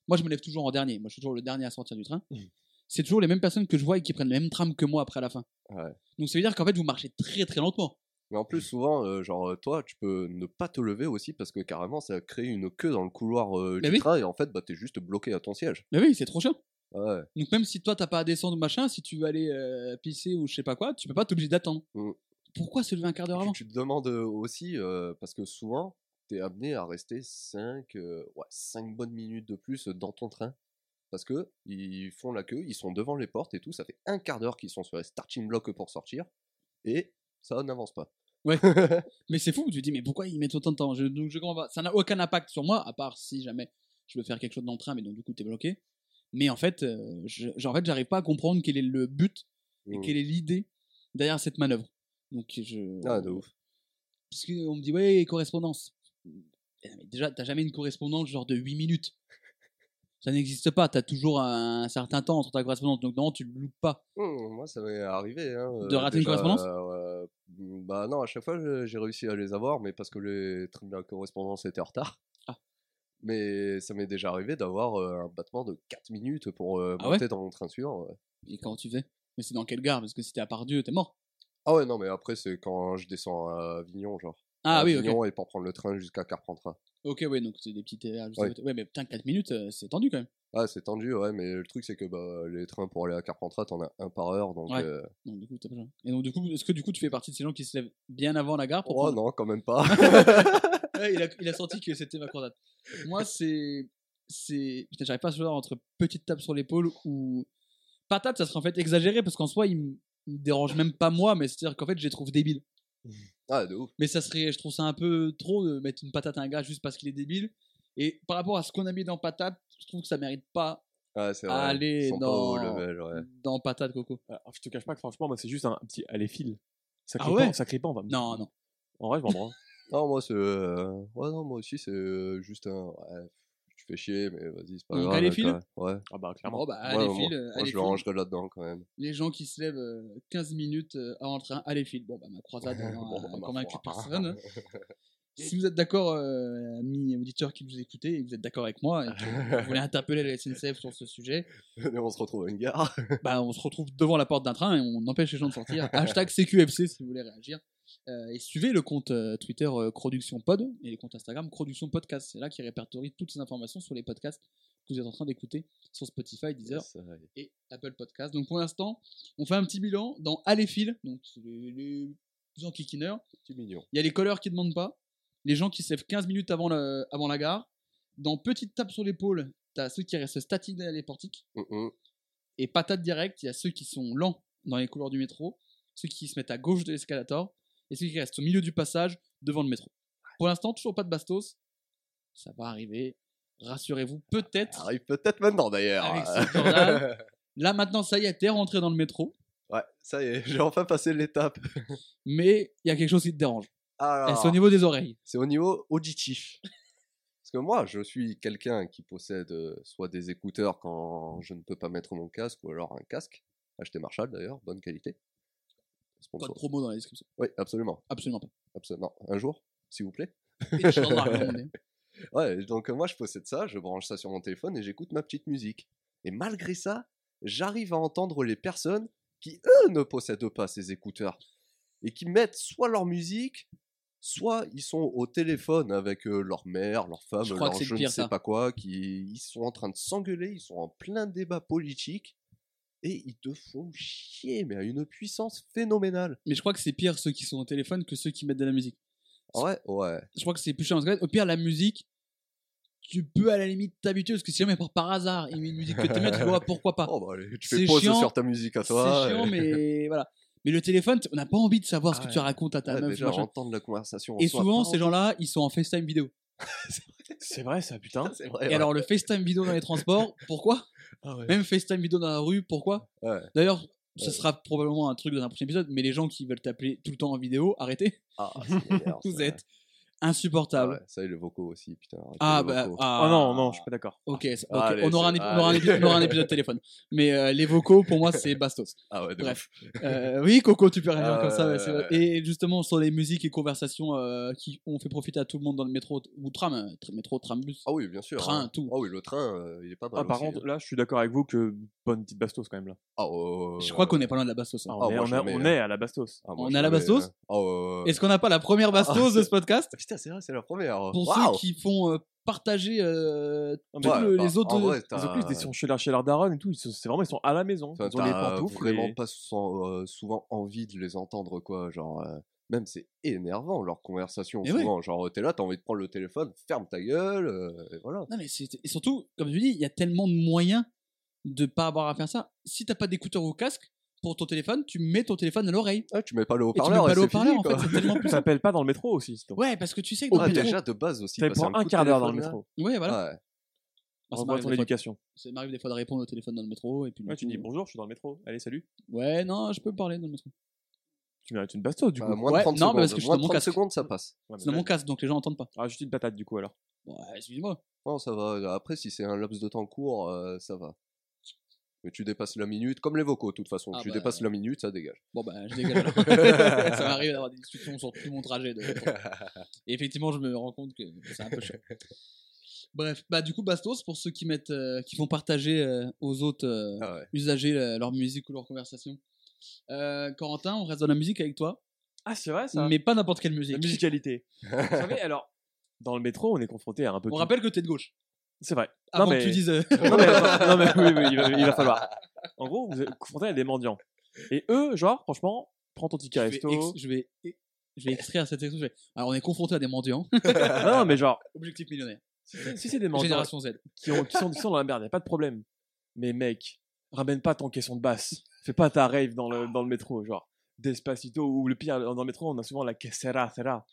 moi, je me lève toujours en dernier. Moi, je suis toujours le dernier à sortir du train. Mhm. C'est toujours les mêmes personnes que je vois et qui prennent le même tram que moi après à la fin. Ouais. Donc ça veut dire qu'en fait vous marchez très très lentement. Mais en plus, souvent, euh, genre, euh, toi, tu peux ne pas te lever aussi parce que carrément, ça crée une queue dans le couloir euh, Mais du oui. train et en fait, bah, t'es juste bloqué à ton siège. Mais oui, c'est trop chiant. Ouais. Donc même si toi t'as pas à descendre ou machin, si tu veux aller euh, pisser ou je sais pas quoi, tu peux pas t'obliger d'attendre. Mm. Pourquoi se lever un quart d'heure avant? Tu, te demandes euh, aussi, euh, parce que souvent, t'es amené à rester 5 ouais, cinq bonnes minutes de plus dans ton train. Parce que ils font la queue, ils sont devant les portes et tout, ça fait un quart d'heure qu'ils sont sur les starting blocks pour sortir, et ça n'avance pas. Ouais. Mais c'est fou, tu te dis mais pourquoi ils mettent autant de temps? Je, Donc je comprends pas. Ça n'a aucun impact sur moi, à part si jamais je veux faire quelque chose dans le train, mais donc du coup t'es bloqué. Mais en fait, euh, genre, en fait, j'arrive pas à comprendre quel est le but et Mm. quelle est l'idée derrière cette manœuvre. Donc je. Ah, de ouf. Parce qu'on me dit, ouais, correspondance. Eh, mais déjà, t'as jamais une correspondance genre de 8 minutes. Ça n'existe pas. T'as toujours un, certain temps entre ta correspondance. Donc, non, tu le loupes pas. Mmh, moi, ça m'est arrivé. hein, De euh, rater une correspondance? euh, Bah non, à chaque fois, j'ai réussi à les avoir, mais parce que les de correspondance étaient en retard. Mais ça m'est déjà arrivé d'avoir euh, un battement de 4 minutes pour euh, Ah ouais? monter dans mon train suivant. ouais. Et comment tu fais? Mais c'est dans quelle gare? Parce que si t'es à Pardieu, t'es mort. Ah ouais, non, mais après, c'est quand je descends à Avignon, genre. Ah À oui, ok. Avignon et pour prendre le train jusqu'à Carpentras. Ok, ouais, donc c'est des petites. erreurs juste à Ouais. côté. Ouais, mais putain, 4 minutes, euh, c'est tendu quand même. Ah, c'est tendu, ouais, mais le truc, c'est que bah, les trains pour aller à Carpentras, t'en as un par heure, donc. Ouais. euh, Donc, du coup, t'as pas besoin. Et donc, du coup, est-ce que du coup, tu fais partie de ces gens qui se lèvent bien avant la gare pour Oh prendre- non, quand même pas. Ouais, il, a, il a senti que c'était ma coordonnate. Moi, c'est. c'est Putain, j'arrive pas à choisir entre petite tape sur l'épaule ou. Patate, ça serait en fait exagéré parce qu'en soi, il me dérange même pas moi, mais c'est-à-dire qu'en fait, je les trouve débiles. ah, de ouf. Mais ça serait. Je trouve ça un peu trop de mettre une patate à un gars juste parce qu'il est débile. Et par rapport à ce qu'on a mis dans patate, je trouve que ça mérite pas Ouais, c'est vrai. Pas dans- level, ouais. dans patate, Coco. Alors, je te cache pas que franchement, moi, c'est juste un petit allez fil. Ça Ah crie ouais? pas, ça crie pas, on va me Non, non. En vrai, je m'en branle. Non, moi, c'est. euh, Ouais, non, moi aussi, c'est euh, juste un. Ouais, tu fais chier, mais vas-y, c'est pas Donc, grave. allez, quoi. file Ouais. Ah bah, clairement. Bah, Ouais, allez, moi, file. moi, allez, je le rangerai là-dedans quand même. Les gens qui se lèvent euh, 15 minutes euh, avant le train, allez, file. Bon, bah, ma croisade n'a Bon, bah, ma convaincu foi. personne. hein. Si vous êtes d'accord, euh, amis auditeurs qui nous écoutez, et que vous êtes d'accord avec moi, et que vous voulez interpeller la SNCF sur ce sujet, Et on se retrouve à une gare. bah, on se retrouve devant la porte d'un train et on empêche les gens de sortir. Hashtag CQFC si vous voulez réagir. Euh, et suivez le compte euh, Twitter euh, Production Pod et les comptes Instagram Production Podcast. C'est là qui répertorie toutes ces informations sur les podcasts que vous êtes en train d'écouter sur Spotify, Deezer et Apple Podcast. Donc pour l'instant, on fait un petit bilan dans Aléphile, donc c'est les, les gens qui. Il y a les colleurs qui demandent pas, les gens qui se lèvent 15 minutes avant, le- avant la gare. Dans Petite tape sur l'épaule, t'as ceux qui restent statiques derrière les portiques. Et patate direct, il y a ceux qui sont lents dans les couloirs du métro, ceux qui se mettent à gauche de l'escalator, et ceux qui restent au milieu du passage devant le métro. Pour l'instant, toujours pas de bastos. Ça va arriver. Rassurez-vous, peut-être. Arrive peut-être maintenant d'ailleurs. Avec ce journal. Là maintenant, ça y est, t'es rentré dans le métro, ouais, ça y est, j'ai enfin passé l'étape. mais il y a quelque chose qui te dérange. Alors, Et c'est au niveau des oreilles. c'est au niveau auditif. Parce que moi, je suis quelqu'un qui possède euh, soit des écouteurs quand je ne peux pas mettre mon casque, ou alors un casque. Acheté Marshall d'ailleurs, bonne qualité. Sponsor. Code promo dans la description. Oui, absolument. Absolument pas. absolument. Un jour, s'il vous plaît. Ouais, donc moi je possède ça, je branche ça sur mon téléphone et j'écoute ma petite musique. Et malgré ça, j'arrive à entendre les personnes qui, eux, ne possèdent pas ces écouteurs. Et qui mettent soit leur musique, soit ils sont au téléphone avec euh, leur mère, leur femme, Je leur je ne sais ça. pas quoi, qui ils sont en train de s'engueuler, ils sont en plein débat politique. Et ils te font chier, mais à une puissance phénoménale. Mais je crois que c'est pire ceux qui sont au téléphone que ceux qui mettent de la musique. Ouais, ouais. Je crois que c'est plus que, Au pire, la musique, tu peux à la limite t'habituer parce que si jamais par, hasard il met une musique que t'aimes bien, tu vois pourquoi pas. Oh, bah, allez, tu fais pause chiant, sur ta musique à toi. c'est chiant, mais voilà. Mais le téléphone, on n'a pas envie de savoir ce Ah que ouais. tu racontes à ta Ouais, meuf. déjà, entendre la conversation. Et souvent, ces gens-là, ils sont en FaceTime vidéo. C'est vrai, ça, putain. C'est vrai. Et ouais. alors, le FaceTime vidéo dans les transports, pourquoi? Ah ouais. Même FaceTime vidéo dans la rue, pourquoi? Ouais. D'ailleurs, ce sera probablement un truc dans un prochain épisode, mais les gens qui veulent t'appeler tout le temps en vidéo, arrêtez. Ah, Vous ça. Êtes Ah insupportable. ouais, ça et les vocaux aussi, putain. Ah, bah. ah. Oh non, non, je suis pas d'accord. Ok, Ah, allez, on, aura un, c'est- épi- on, aura un allez. épi- on aura un épisode téléphone. Mais euh, les vocaux, pour moi, c'est bastos. Ah ouais, de Bref. Euh, oui, Coco, tu peux réagir Ah, comme ça. ouais, vrai. ouais. Et justement, sur les musiques et conversations euh, qui ont fait profiter à tout le monde dans le métro ou tram, tr- métro, tram, bus. Ah oui, bien sûr. Train, hein. tout. Ah oui, le train, euh, il est pas mal. Ah, par contre, hein. là, je suis d'accord avec vous que bonne petite bastos quand même là. Ah, ouais, Je crois qu'on est pas loin de la bastos. hein. Ah, Ah, on, est, moi, on, a- on hein. est à la bastos. Ah, moi, on a la bastos. Ah. Est-ce qu'on n'a pas la première bastos de ce podcast? Putain, c'est vrai, c'est la première. Pour Waouh. ceux qui font euh, partager euh, mais- le- bah, les autres. vrai, t'as- plus, ils sont chez leur, chez leur daronne et tout. C'est vraiment, ils sont à la maison. Enfin, ils ont les pantoufles. vraiment et- pas euh, souvent envie de les entendre, quoi. Genre, euh, même c'est énervant leur conversation. Ouais. souvent, genre, t'es là, t'as envie de prendre le téléphone, ferme ta gueule, euh, et voilà. Non, mais c'est et surtout, comme je dis, il y a tellement de moyens de pas avoir à faire ça. Si t'as pas d'écouteurs au casque pour ton téléphone, tu mets ton téléphone à l'oreille. Ah, tu mets pas le Et tu mets haut-parleur, pas le haut-parleur, en fait, quoi. c'est tellement plus Ça simple. s'appelle pas dans le métro aussi. sinon. Ouais, parce que tu sais que dans Ah, le métro. déjà, de base aussi. Ça passer coup un de quart d'heure dans le téléphone, là. métro. Ouais, voilà. Ouais. Moi, ça m'arrive ton des fois- éducation. ça m'arrive des fois de répondre au téléphone dans le métro. Et puis, du Ouais, tu coup, dis bonjour, je suis dans le métro. Allez, salut. Ouais, non, je peux parler dans le métro. Tu mets une bastos du Bah, coup. moins Ouais, de 30 non, mais parce que je suis moins dans de mon 30 casque. secondes, ça passe. Ouais, mais C'est dans là, mon casque, donc les gens entendent pas. Ah, juste une patate du coup alors. Ouais, excuse-moi. Non, ça va. Après, si c'est un laps de temps court, euh, ça va. Mais tu dépasses la minute, comme les vocaux, de toute façon. Ah tu bah, dépasses la minute, ça dégage. Bon, bah, je dégage alors. ça m'arrive d'avoir des discussions sur tout mon trajet. de. Et effectivement, je me rends compte que c'est un peu chiant. Bref, bah du coup Bastos pour ceux qui mettent, euh, qui font partager euh, aux autres euh, Ah ouais. usagers euh, leur musique ou leur conversation. Euh, Corentin, on reste dans la musique avec toi, Ah, c'est vrai ça. mais pas n'importe quelle musique. La musicalité. Vous savez, alors, dans le métro, on est confronté à un peu On tout. rappelle que t'es de gauche. C'est vrai. Avant non, mais... que tu dises. euh, non, mais, attends, non, mais oui, oui, il va, il va falloir. En gros, vous êtes confronté à des mendiants. Et eux, genre, franchement, prends ton ticket je, vais resto. ex- je vais, je vais extraire cette expression. Alors on est confronté à des mendiants. non, mais genre, Objectif millionnaire. si c'est des mendiants Génération Z. qui, ont, qui, sont, qui sont dans la merde, y a pas de problème. Mais mec, ramène pas ton caisson de basse. Fais pas ta rave dans le, dans le métro, genre. Despacito, ou le pire, dans le métro, on a souvent la quesera, sera.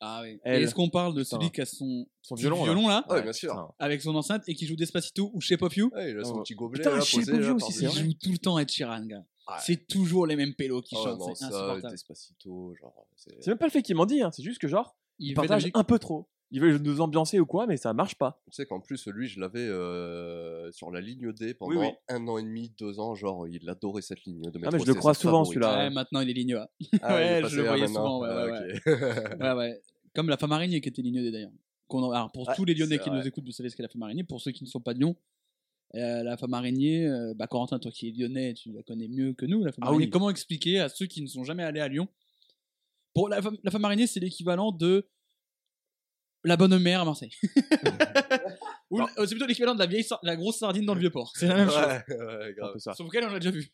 Ah oui. Elle. Et Est-ce qu'on parle de celui qui a son violon, là. là, ouais, bien sûr. avec son enceinte et qui joue Despacito ou Shape of You Ouais, il a son Oh. petit gobelet Putain, là, chez posé là, aussi, c'est Il joue tout le temps Ed Sheeran, gars. Ouais. C'est toujours les mêmes pélos qui Oh chantent, c'est insupportable. Despacito, genre. c'est- même pas le fait qu'il m'en dit, hein, c'est juste que genre, Il partage un peu trop. Il veut nous ambiancer ou quoi, mais ça marche pas. Tu sais qu'en plus, lui, je l'avais euh, sur la ligne D pendant oui. un an et demi, deux ans. Genre, il adorait cette ligne de métro. Ah, mais je le c'est crois sa souvent, favorite. celui-là. Ouais, maintenant il est ligne A. Ah, il est Ouais, passé je le voyais maintenant. souvent, ouais, Ah, ouais, ok. Ouais, ouais. Comme la femme araignée qui était ligne D d'ailleurs. Qu'on en- Alors pour Ouais, tous les Lyonnais c'est qui vrai. nous écoutent, vous savez ce qu'est la femme araignée. Pour ceux qui ne sont pas de Lyon, euh, la femme araignée, euh, bah Corentin, toi qui es lyonnais, tu la connais mieux que nous. La femme Ah araignée. oui. Comment expliquer à ceux qui ne sont jamais allés à Lyon? Pour la femme, la femme araignée, c'est l'équivalent de la bonne mère à Marseille. Ou euh, c'est plutôt l'équivalent de la vieille, sar- la grosse sardine dans le vieux port. C'est la même chose. Ouais, grave. peu ça. Sauf qu'elle, on l'a déjà vu.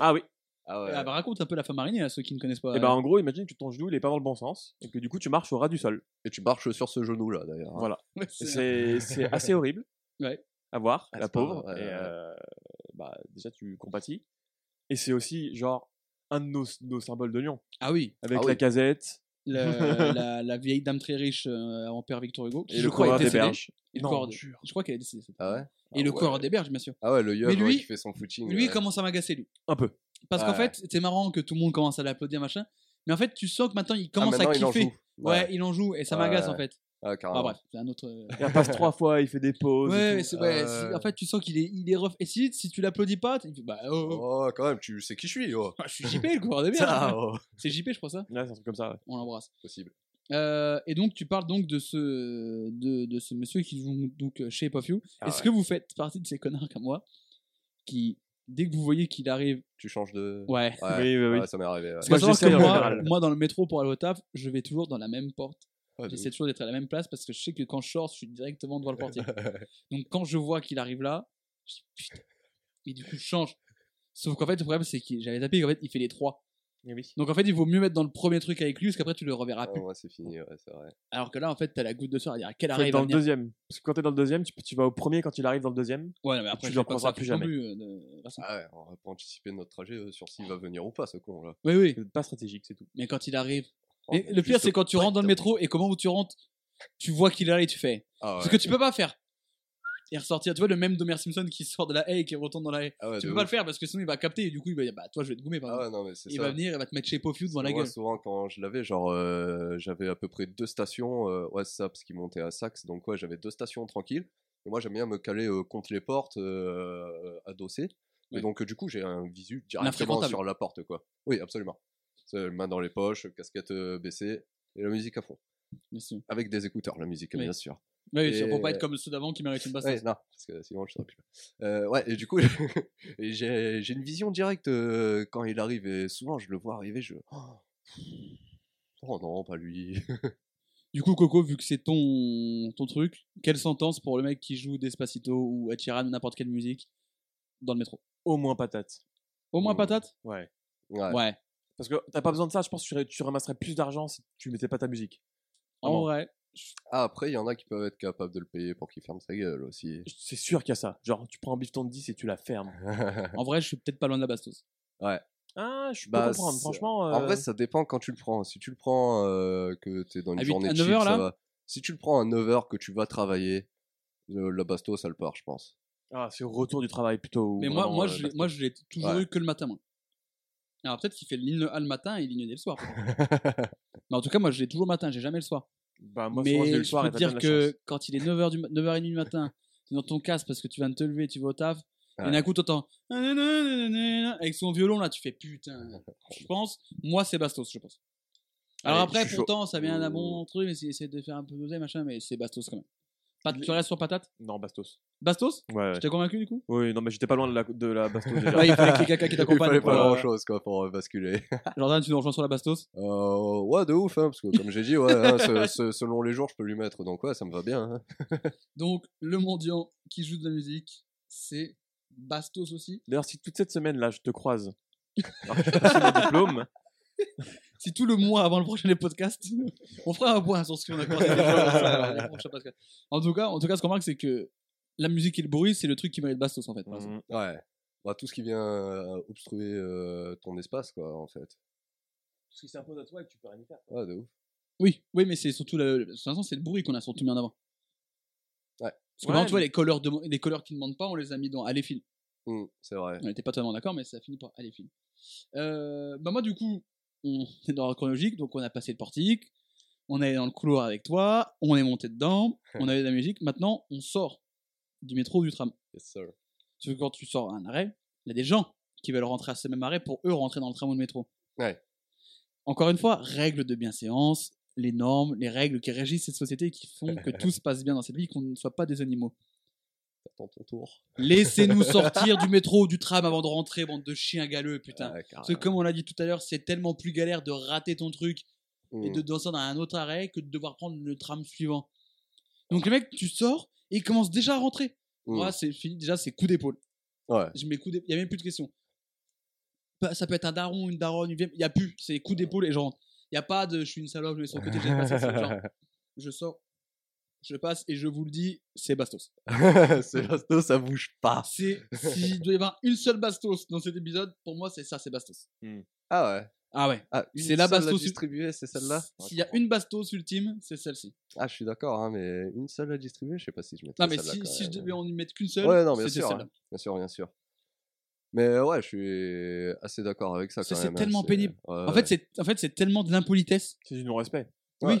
Ah oui. Ah ouais. Ah, bah, raconte un peu la femme araignée à ceux qui ne connaissent pas. Et ben en gros, imagine que ton genou il est pas dans le bon sens et que du coup tu marches au ras du sol. Et tu marches sur ce genou-là, d'ailleurs. hein. Voilà. Ouais, c'est- C'est c'est assez horrible. Ouais. À voir, Ah, la c'est pas pauvre. vrai, ouais, et ouais. euh, bah déjà tu compatis. Et c'est aussi genre un de nos, nos symboles de Lyon Ah oui, avec Ah la oui. casette le- la, la vieille dame très riche euh, en père Victor Hugo, qui et je le crois est coureur des décédée. berges. Et le Non, jure. Je crois qu'elle est décédée. cette Ah ouais? Et le Ah coureur ouais. des berges, bien sûr. Ah ouais, le Mais lui- qui fait son footing. Lui, il ouais. commence à m'agacer, lui. Un peu. Parce qu'en Ouais. fait, c'est marrant que tout le monde commence à l'applaudir, machin. Mais en fait, tu sens que maintenant, il commence ah, maintenant, à il en kiffer. joue. Ouais. il en joue et ça Ouais, m'agace en fait. Ah, carrément. Ah bref, c'est un autre. euh, Il repasse trois fois, il fait des pauses. Ouais, mais c'est- ouais, Euh, c'est- en fait, tu sens qu'il est, il est rough. Et si, si tu l'applaudis pas, tu- bah, oh, oh. Oh, quand même, tu sais qui je suis, oh. Ah, je suis JP, le coureur des berges. Ça, oh. C'est JP, je crois ça. Ouais, c'est un truc comme ça. ouais. On l'embrasse. Possible. Euh, et donc, tu parles donc de ce, de, de ce monsieur qui joue donc euh, Shape of You. Ah Est-ce ouais. que vous faites partie de ces connards comme moi qui, dès que vous voyez qu'il arrive. Tu changes de. Ouais. Ouais, Oui, oui, oui. ouais, ça m'est arrivé. Ouais. Parce Moi, qu'à savoir j'essaye que en moi, général. moi, dans le métro pour aller au taf, je vais toujours dans la même porte. Ouais, de J'essaie toujours d'être à la même place parce que je sais que quand je sors, je suis directement devant le portier. Donc quand je vois qu'il arrive là, je dis putain. Et du coup, je change. Sauf qu'en fait, le problème, c'est que j'avais tapé qu'en fait, il fait les trois. Eh oui. Donc en fait, il vaut mieux mettre dans le premier truc avec lui parce qu'après, tu le reverras Ah, plus. moi, c'est fini, ouais, c'est vrai. Alors que là, en fait, t'as la goutte de sueur à dire à quel Faut arrêt être il dans le deuxième. Parce que quand t'es dans le deuxième, tu, tu vas au premier quand il arrive dans le deuxième. Ouais, non, mais après, Tu le reprendras plus jamais. plus, euh, de. Ah ouais, on va pas anticiper notre trajet euh, sur s'il va venir ou pas, ce con là. Oui, oui. C'est pas stratégique, c'est tout. Mais quand il arrive. Et le pire, c'est quand tu rentres dans le métro et comment tu rentres, tu vois qu'il est là et tu fais. Ah ouais. Ce que tu peux pas faire. Et ressortir. Tu vois le même d'Homer Simpson qui sort de la haie et qui retourne dans la haie. Ah ouais, tu peux pas le faire parce que sinon il va capter et du coup il va dire bah toi je vais te gommer par Ah ouais, non, mais Il ça. va venir, il va te mettre chez Pofio devant la Moi, gueule. souvent, quand je l'avais, genre, euh, j'avais à peu près deux stations. euh, ouais, ça, parce qu'il montait à Saxe. Donc, ouais, j'avais deux stations tranquilles. Et moi, j'aime bien me caler euh, contre les portes, euh, adossé. Et donc, du coup, j'ai un visu directement sur la porte, quoi. Oui, absolument. C'est main dans les poches, casquette euh, baissée, et la musique à fond. Avec des écouteurs, la musique, Oui. bien sûr. Oui, Et- pour pas être comme ceux d'avant qui méritent une baston. Ouais, non, parce que sinon je serais plus là. Euh, ouais, et du coup, j'ai j'ai une vision directe euh, quand il arrive, et souvent je le vois arriver, je. Oh non, pas lui. Du coup, Coco, vu que c'est ton, ton truc, quelle sentence pour le mec qui joue Despacito ou Ed n'importe quelle musique dans le métro? Au moins patate. Au moins Mm. patate? Ouais. Ouais. Parce que t'as pas besoin de ça, je pense que tu, ramasserais plus d'argent si tu mettais pas ta musique. En vrai. Ah, après, il y en a qui peuvent être capables de le payer pour qu'il ferme sa gueule aussi. C'est sûr qu'il y a ça. Genre, tu prends un bifton de 10 et tu la fermes. En vrai, je suis peut-être pas loin de la bastos. Ah, je peux Bah, comprendre. Franchement, En euh, vrai, ça dépend quand tu le prends. Si tu le prends euh, que t'es dans une À journée à de 9 chill, heures, ça là va. Si tu le prends à 9h que tu vas travailler, le- la basto, ça le part, je pense. ah, c'est au retour du travail plutôt. Mais moi, moi, euh, je l'ai- baston. moi, je l'ai toujours Ouais. eu que le matin, moi. Alors peut-être qu'il fait ligne A le matin et D le soir. Mais en tout cas, moi, je l'ai toujours le matin, j'ai jamais le soir. Bah, moi, je Mais le je soir peux te dire que quand il est 9h du, 9h30 du matin, tu es dans ton casque parce que tu viens de te lever, tu vas au taf, et d'un coup, t'entends avec son violon là, tu fais putain. Je pense, moi, c'est Bastos, je pense. Alors après, chaud. pourtant, ça vient d'un bon truc, mais c'est essayer de faire un peu d'oseille, machin, mais c'est Bastos quand même. Pat- tu restes sur patate? Non, Bastos. Bastos? Ouais, ouais. Je t'ai convaincu du coup? Oui, non, mais j'étais pas loin de la, de la Bastos déjà. Ouais, il fallait qu'il y ait quelqu'un qui Il t'accompagne. fallait pour, pas euh, grand chose quoi pour euh, basculer. Jordan, tu nous rejoins sur la Bastos? Euh, ouais, de ouf, hein, parce que comme j'ai dit, ouais, hein, ce- ce- selon les jours, je peux lui mettre. Donc ouais, ça me va bien. hein. Donc, le mendiant qui joue de la musique, c'est Bastos aussi. D'ailleurs, si toute cette semaine-là, je te croise, alors que je passe mon diplôme, Si tout le mois avant le prochain podcast, on fera un point sur ce qu'on a commencé. En tout cas, en tout cas, ce qu'on remarque, c'est que la musique et le bruit, c'est le truc qui mérite Bastos en fait. par exemple. mm, Ouais. Bah, tout ce qui vient euh, obstruer euh, ton espace, quoi, en fait. parce qu'il s'impose à toi et que tu peux rien y faire. Ouais, de ouf. Oui, oui, mais c'est surtout le, c'est le bruit qu'on a surtout mis en avant. Ouais. Parce que Ouais, maintenant, tu vois, mais- les couleurs, de, les couleurs qui ne demandent pas, on les a mis dans Allez Film. Mm, c'est vrai. On n'était pas totalement d'accord, mais ça finit par Allez Film. Euh, bah moi, du coup, on est dans la chronologique, donc on a passé le portique, on est dans le couloir avec toi, on est monté dedans, on avait de la musique. Maintenant, on sort du métro ou du tram. Yes, sir. Parce que quand tu sors à un arrêt, il y a des gens qui veulent rentrer à ce même arrêt pour eux rentrer dans le tram ou le métro. Ouais. Encore une fois, règles de bienséance, les normes, les règles qui régissent cette société et qui font que tout se passe bien dans cette vie, qu'on ne soit pas des animaux. Ton tour. Laissez-nous sortir du métro ou du tram avant de rentrer, bande de chiens galeux, putain. Ouais, Parce que comme on l'a dit tout à l'heure, c'est tellement plus galère de rater ton truc et Mm. de descendre à un autre arrêt que de devoir prendre le tram suivant. Donc le mec, tu sors Et il commence déjà à rentrer. Mm. Moi, c'est fini. Déjà, c'est coup d'épaule. Ouais. Je mets coup d'épaule. Il n'y a même plus de question. Ça peut être un daron, une daronne, une vieille. Il n'y a plus. C'est coup d'épaule et je rentre. Il n'y a pas de je suis une salope, je mets sur le côté, genre, je sors, je passe et je vous le dis, c'est Bastos. c'est Bastos, ça bouge pas. C'est s'il doit y avoir une seule Bastos dans cet épisode, pour moi, c'est ça, c'est Bastos. Ah ouais. Ah ouais. Ah, C'est la Bastos- distribuer, c'est celle-là S'il y a une Bastos ultime, c'est celle-ci. Ah, je suis d'accord, hein, mais une seule à distribuer, je sais pas si je mettrais Non, mais si, si je devais en y mettre qu'une seule, Ouais, non, bien sûr, celle-là. hein. Bien sûr, bien sûr. Mais ouais, je suis assez d'accord avec ça c'est même. tellement pénible. ouais, En ouais. fait, c'est en fait, c'est tellement de l'impolitesse. C'est du non-respect. Oui.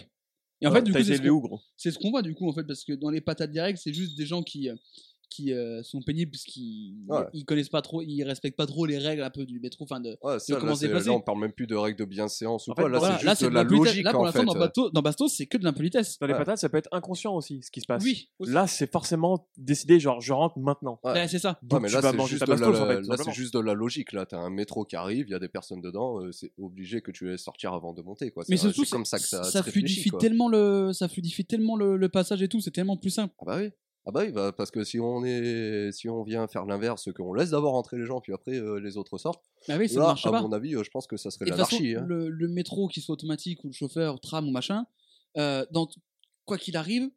Et en Ouais, fait, du coup, ce qu'on- c'est ce qu'on voit du coup en fait parce que dans les patates directes c'est juste des gens qui euh, qui euh, sont pénibles parce qu'ils Ouais. ils connaissent pas trop ils respectent pas trop les règles un peu du métro enfin de Ouais, ça, comment là, se c'est- déplacer. là, on parle même plus de règles de bienséance ou En quoi. fait, Là, voilà, c'est là juste c'est de la logique là pour en l'instant fait. dans Bastos dans Bastos c'est que de l'impolitesse Dans les Ouais. patates, ça peut être inconscient aussi, ce qui se passe. oui aussi. Là, c'est forcément décidé, genre, je rentre maintenant. Ouais. Ouais, c'est ça Donc, Ouais, mais tu là, vas c'est juste, de bastos, la- en fait, là, tout c'est simplement. juste de la logique. Là, t'as un métro qui arrive, il y a des personnes dedans, euh, c'est obligé que tu laisses sortir avant de monter. Quoi. mais C'est- surtout comme ça que ça, ça fluidifie tellement le ça fluidifie tellement le, le passage et tout c'est tellement plus simple Ah bah oui. Ah bah oui, bah, parce que si on est, si on vient faire l'inverse, qu'on laisse d'abord entrer les gens, puis après euh, les autres sortent. bah oui ça Là, marche à pas mon avis, euh, je pense que ça serait l'anarchie. hein. le, le métro qui soit automatique ou le chauffeur tram ou machin euh, dans quoi qu'il arrive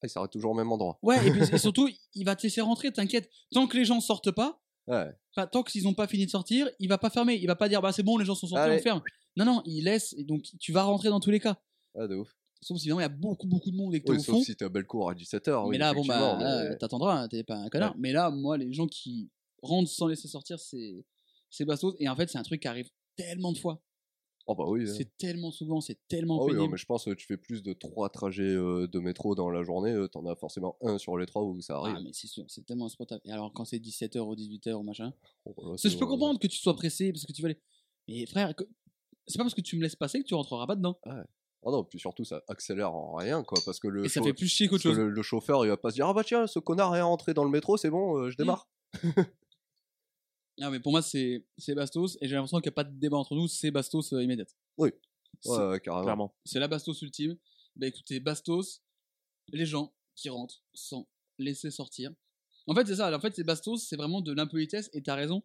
Ah, il s'arrête toujours au même endroit. ouais et, puis, et surtout il va te laisser rentrer t'inquiète tant que les gens sortent pas Ouais. Enfin, tant qu'ils n'ont pas fini de sortir, il va pas fermer. Il va pas dire bah c'est bon, les gens sont sortis, Allez. on ferme. Non, non, il laisse donc tu vas rentrer dans tous les cas. Ah, de ouf. Sauf si évidemment il y a beaucoup beaucoup de monde et que Oui, au sauf fond. si t'es à Bellecour à 17h. mais là, bon bah, mais- t'attendras, hein, t'es pas un connard. Mais là, moi, les gens qui rentrent sans laisser sortir, c'est c'est bastos. Et en fait, c'est un truc qui arrive tellement de fois. Oh bah oui. hein. C'est tellement souvent, c'est tellement Ah oui, non, mais je pense que tu fais plus de 3 trajets euh, de métro dans la journée, euh, t'en as forcément un sur les 3 où ça arrive. Ah, mais c'est sûr, c'est tellement insupportable. Et alors, quand c'est 17h ou 18h ou machin, Oh, ça, c'est je peux comprendre que tu sois pressé parce que tu vas aller. Mais frère, que- c'est pas parce que tu me laisses passer que tu rentreras pas dedans. Oh non, puis surtout ça accélère en rien, quoi, parce que le, Et ça fait plus chier qu'autre chose. le, le chauffeur il va pas se dire ah bah tiens ce connard est rentré dans le métro, c'est bon, euh, je démarre. Non, mais pour moi, c'est c'est Bastos, et j'ai l'impression qu'il n'y a pas de débat entre nous, c'est Bastos euh, immédiate. Oui. C'est- Ouais, ouais, carrément. Clairement. C'est la Bastos ultime. Bah écoutez, Bastos, les gens qui rentrent sans laisser sortir. En fait, c'est ça, en fait, c'est Bastos, c'est vraiment de l'impolitesse, et t'as raison.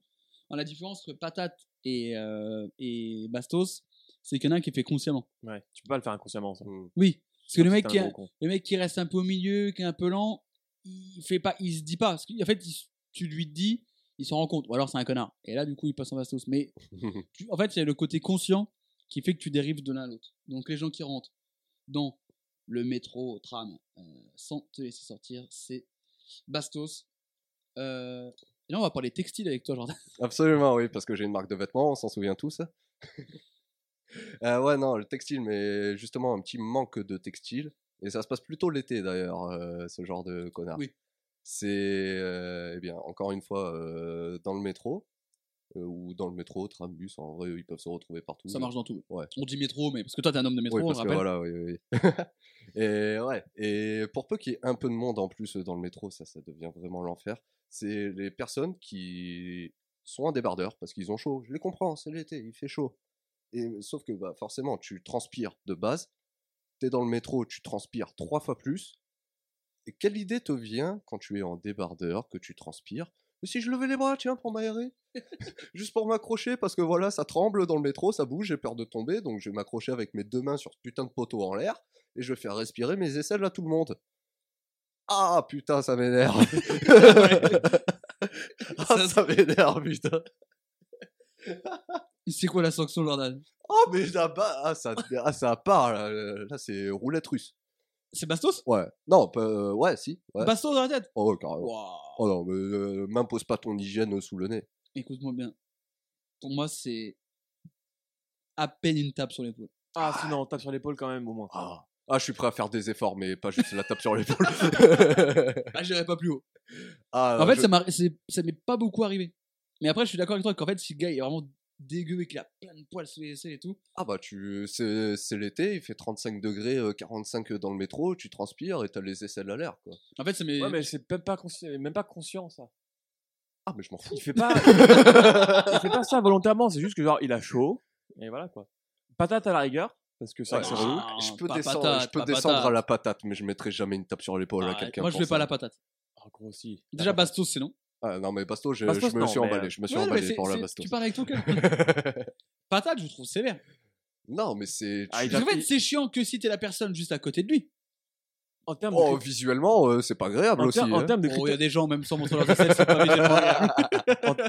La différence entre patate et, euh, et Bastos, c'est qu'il y en a un qui est fait consciemment. Ouais, tu peux pas le faire inconsciemment, ça. Mm. Oui, parce que le mec, qui un a- gros con. le mec qui reste un peu au milieu, qui est un peu lent, il fait pas, il se dit pas. Parce qu'en fait, il- tu lui dis, il s'en rend compte. Ou alors c'est un connard. Et là, du coup, il passe en bastos. Mais tu- en fait, c'est le côté conscient qui fait que tu dérives de l'un à l'autre. Donc les gens qui rentrent dans le métro, au tram, euh, sans te laisser sortir, c'est bastos. Euh, Et là, on va parler textile avec toi, Jordan. Absolument, oui, parce que j'ai une marque de vêtements, on s'en souvient tous. Euh, ouais, non, le textile, mais justement un petit manque de textile. Et ça se passe plutôt l'été d'ailleurs, euh, ce genre de connard. Oui. C'est, euh, eh bien, encore une fois, euh, dans le métro, ou dans le métro, tram, bus, en vrai, ils peuvent se retrouver partout. Ça marche dans tout. Ouais. On dit métro, mais parce que toi, t'es un homme de métro, Oui, on le parce que rappelle. voilà, oui, oui. et ouais, et pour peu qu'il y ait un peu de monde en plus dans le métro, ça, ça devient vraiment l'enfer. C'est les personnes qui sont en débardeur parce qu'ils ont chaud. Je les comprends, c'est l'été, il fait chaud. Et sauf que bah, forcément, tu transpires de base. T'es dans le métro, tu transpires trois fois plus. Et quelle idée te vient quand tu es en débardeur, que tu transpires? Mais si je levais les bras, tiens, pour m'aérer Juste pour m'accrocher, parce que voilà, ça tremble dans le métro, ça bouge, j'ai peur de tomber, donc je vais m'accrocher avec mes deux mains sur ce putain de poteau en l'air, et je vais faire respirer mes aisselles à tout le monde. Ah putain, ça m'énerve Ah, ça m'énerve, putain C'est quoi la sanction, Jordan? Oh, mais là-bas, ah, ça, ah, ça part, là, là c'est roulette russe. C'est bastos? Ouais, non, pas- euh, ouais, si, ouais. Bastos dans la tête? Oh, ouais, carrément. Waouh. Oh non, mais euh, m'impose pas ton hygiène sous le nez. Écoute-moi bien. Pour moi, c'est à peine une tape sur l'épaule. Ah, sinon, on tape sur l'épaule quand même, au moins. Ah. Ah, je suis prêt à faire des efforts, mais pas juste la tape sur l'épaule. Ah, j'irai pas plus haut. ah, En fait, je- ça m'arri- c'est- ça m'est pas beaucoup arrivé. Mais après, je suis d'accord avec toi qu'en fait, si le gars est vraiment dégueu et qu'il a plein de poils sous les aisselles et tout, Ah bah tu c'est c'est l'été, il fait 35 degrés, euh, 45 dans le métro, tu transpires et t'as les aisselles à l'air quoi. en fait, ça m'est. Ouais, mais c'est même pas, consci- même pas conscient, ça. Ah mais je m'en fous. Il fait pas, il fait pas ça volontairement, c'est juste que genre, il a chaud, et voilà, quoi. Patate à la rigueur, parce que c'est vrai Ouais, c'est relou. Ah, je peux pas descendre, patate, je peux pas descendre à la patate, mais je mettrai jamais une tape sur l'épaule à Ah, quelqu'un. moi, je pour vais ça. pas la patate. Ah, gros aussi. Déjà, Bastos, c'est non. Ah, non, mais Bastos, je, Bastos, je me non, suis mais, emballé. euh, Je me suis Ouais, emballé pour la Bastos. Tu parles avec ton cœur. patate, je trouve sévère. non, mais c'est. Ah, qu'en fait, c'est chiant que si t'es la personne juste à côté de lui. En termes Oh, de, visuellement, euh, c'est pas agréable en aussi. en hein. termes de Oh, il y a critères, des gens, même sans montrer aisselles, c'est pas visuellement agréable.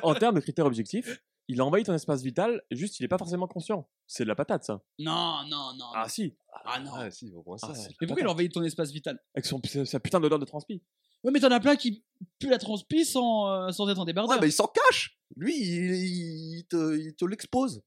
en, en termes de critères objectifs, il a envahi ton espace vital, juste il est pas forcément conscient. C'est de la patate, ça. Non, non, non. Ah si, Ah non. Ah, si, au moins ça. Ah, Mais pourquoi il a envahi ton espace vital? Avec son, sa putain d'odeur de transpi. Ouais, mais t'en as plein qui puent la transpi sans, euh, être en débardeur. Ouais, mais il s'en cache. Lui, il te, il te l'expose.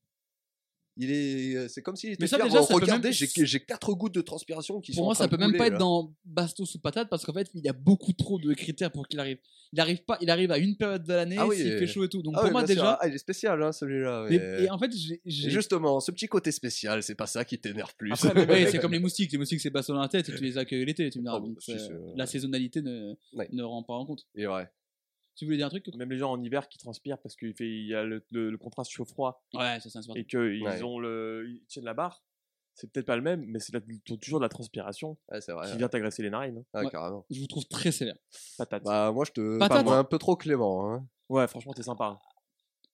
Il est, c'est comme s'il était Mais ça, fier. déjà, ça regardez, même- j'ai, j'ai quatre gouttes de transpiration qui sont. Pour moi, en train ça peut même pas être dans bastos ou patate parce qu'en fait, il y a beaucoup trop de critères pour qu'il arrive. Il arrive pas, il arrive à une période de l'année, Ah oui, s'il et- fait chaud et tout. Donc Ah pour oui, moi sûr. déjà. Ah, il est spécial, hein, celui-là. mais- mais- et en fait, j'ai. Et j'ai- justement, ce petit côté spécial, c'est pas ça qui t'énerve plus. Après, mais- Ouais, c'est comme les moustiques. Les moustiques, c'est pas sur la tête et tu les accueilles l'été. Tu me diras. Ah, Donc, euh, euh, La saisonnalité ne, Ouais. ne rend pas en compte. Et ouais. Tu voulais dire un truc Même les gens en hiver qui transpirent parce qu'il fait, il y a le, le- le contraste chaud-froid Ouais, ça c'est insupportable. et qu'ils Ouais. ont le, ils tiennent la barre. C'est peut-être pas le même, mais c'est toujours de la transpiration Ouais, c'est vrai. qui vient t'agresser les narines. hein. Ah, Ouais. carrément. Je vous trouve très sévère. Patate. Bah, moi, je te. Patate. Un peu trop clément. Hein. Ouais, franchement, t'es sympa.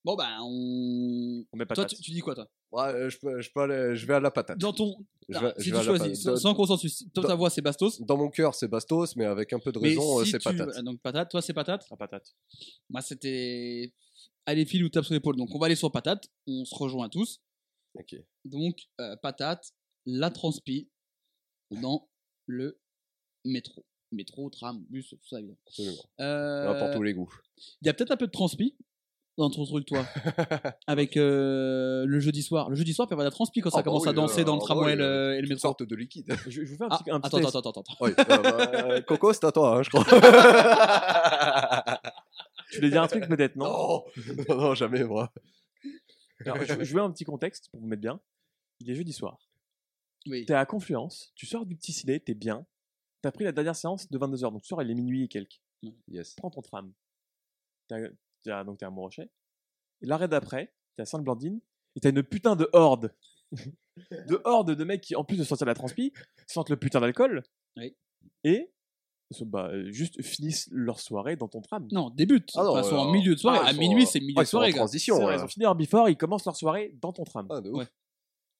Bon, bah, on. On met Toi, patate. tu, tu dis quoi, toi? Ouais, euh, je, peux, je, peux aller- je vais à la patate. Dans ton. Je Ah, si je tu vais à la choisis, patate. sans, sans consensus, toi, ta voix, c'est Bastos. Dans mon cœur, c'est Bastos, mais avec un peu de raison, euh, si c'est tu- patate. Donc, patate. Toi, c'est patate? La patate. Moi, c'était. Allez, file ou tape sur l'épaule. Donc, on va aller sur patate. On se rejoint tous. Ok. Donc, euh, patate, la transpi dans le métro. Métro, tram, bus, tout ça, évidemment. Absolument. Euh, pour tous les goûts. Il y a peut-être un peu de transpi dans ton truc, toi. avec euh, le jeudi soir. Le jeudi soir, avoir de la transpi quand ça Ah bah commence à oui, danser euh, dans le ah bah tramway oui, le- et le métro. sorte de liquide. Je, je vous fais un Ah, petit, un petit attends, attends, attends, attends. Oui, euh, bah, euh, Coco, c'est à toi, hein, je crois. Tu voulais dire un truc peut-être, non? Non, non, non, jamais, moi. Alors, je, je veux un petit contexte pour vous mettre bien. Il est jeudi soir. Oui. T'es à Confluence, tu sors du petit ciné, t'es bien. T'as pris la dernière séance de 22h, donc tu sors, il est minuit et quelques. Yes. Prends ton tram. À- t'es à- donc t'es à Montrochet. Et l'arrêt d'après, t'es à Sainte-Blandine, et t'as une putain de horde. de horde de mecs qui, en plus de sortir la transpi, sentent le putain d'alcool. Oui. Et bah, euh, juste finissent leur soirée dans ton tram. Non, débute. Ah non, Enfin, ils sont en alors- milieu de soirée. ah, à sont minuit, en- c'est milieu Ah, de ils sont en soirée, transition. C'est vrai, là. ils ont fini leur before, ils commencent leur soirée dans ton tram. Ah, de ouf. Ouais.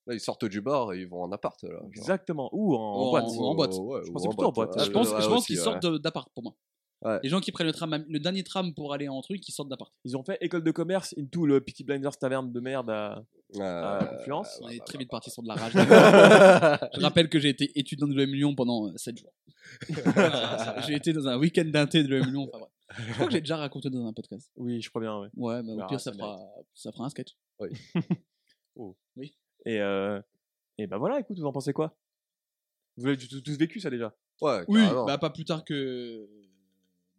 Là, ils sortent du bar et ils vont en appart. Là, genre. Exactement. Ou en, en Ou boîte. en- boîte. ouais, Je ou pensais en plutôt en boîte. ouais, Je pense, ouais, je pense aussi, qu'ils ouais. sortent de- d'appart pour moi. Ouais. Les gens qui prennent le tram, le dernier tram pour aller en truc, ils sortent d'appart. Ils ont fait école de commerce into le Peaky Blinders taverne de merde à, à Euh, Confluence. On ouais, est bah, très bah, vite bah. parti sur de la rage. Je rappelle que j'ai été étudiant de l'EM Lyon pendant 7 jours. Voilà, j'ai été dans un week-end d'inté de l'EM Lyon. Enfin, bref. Je crois que j'ai déjà raconté dans un podcast. Oui, je crois bien, ouais. Ouais, mais au Ah, pire, ça ça fera, ça fera un sketch. Et, euh, et bah voilà, écoute, vous en pensez quoi? Vous avez tous, vécu ça déjà? Ouais, Oui, bah pas plus tard que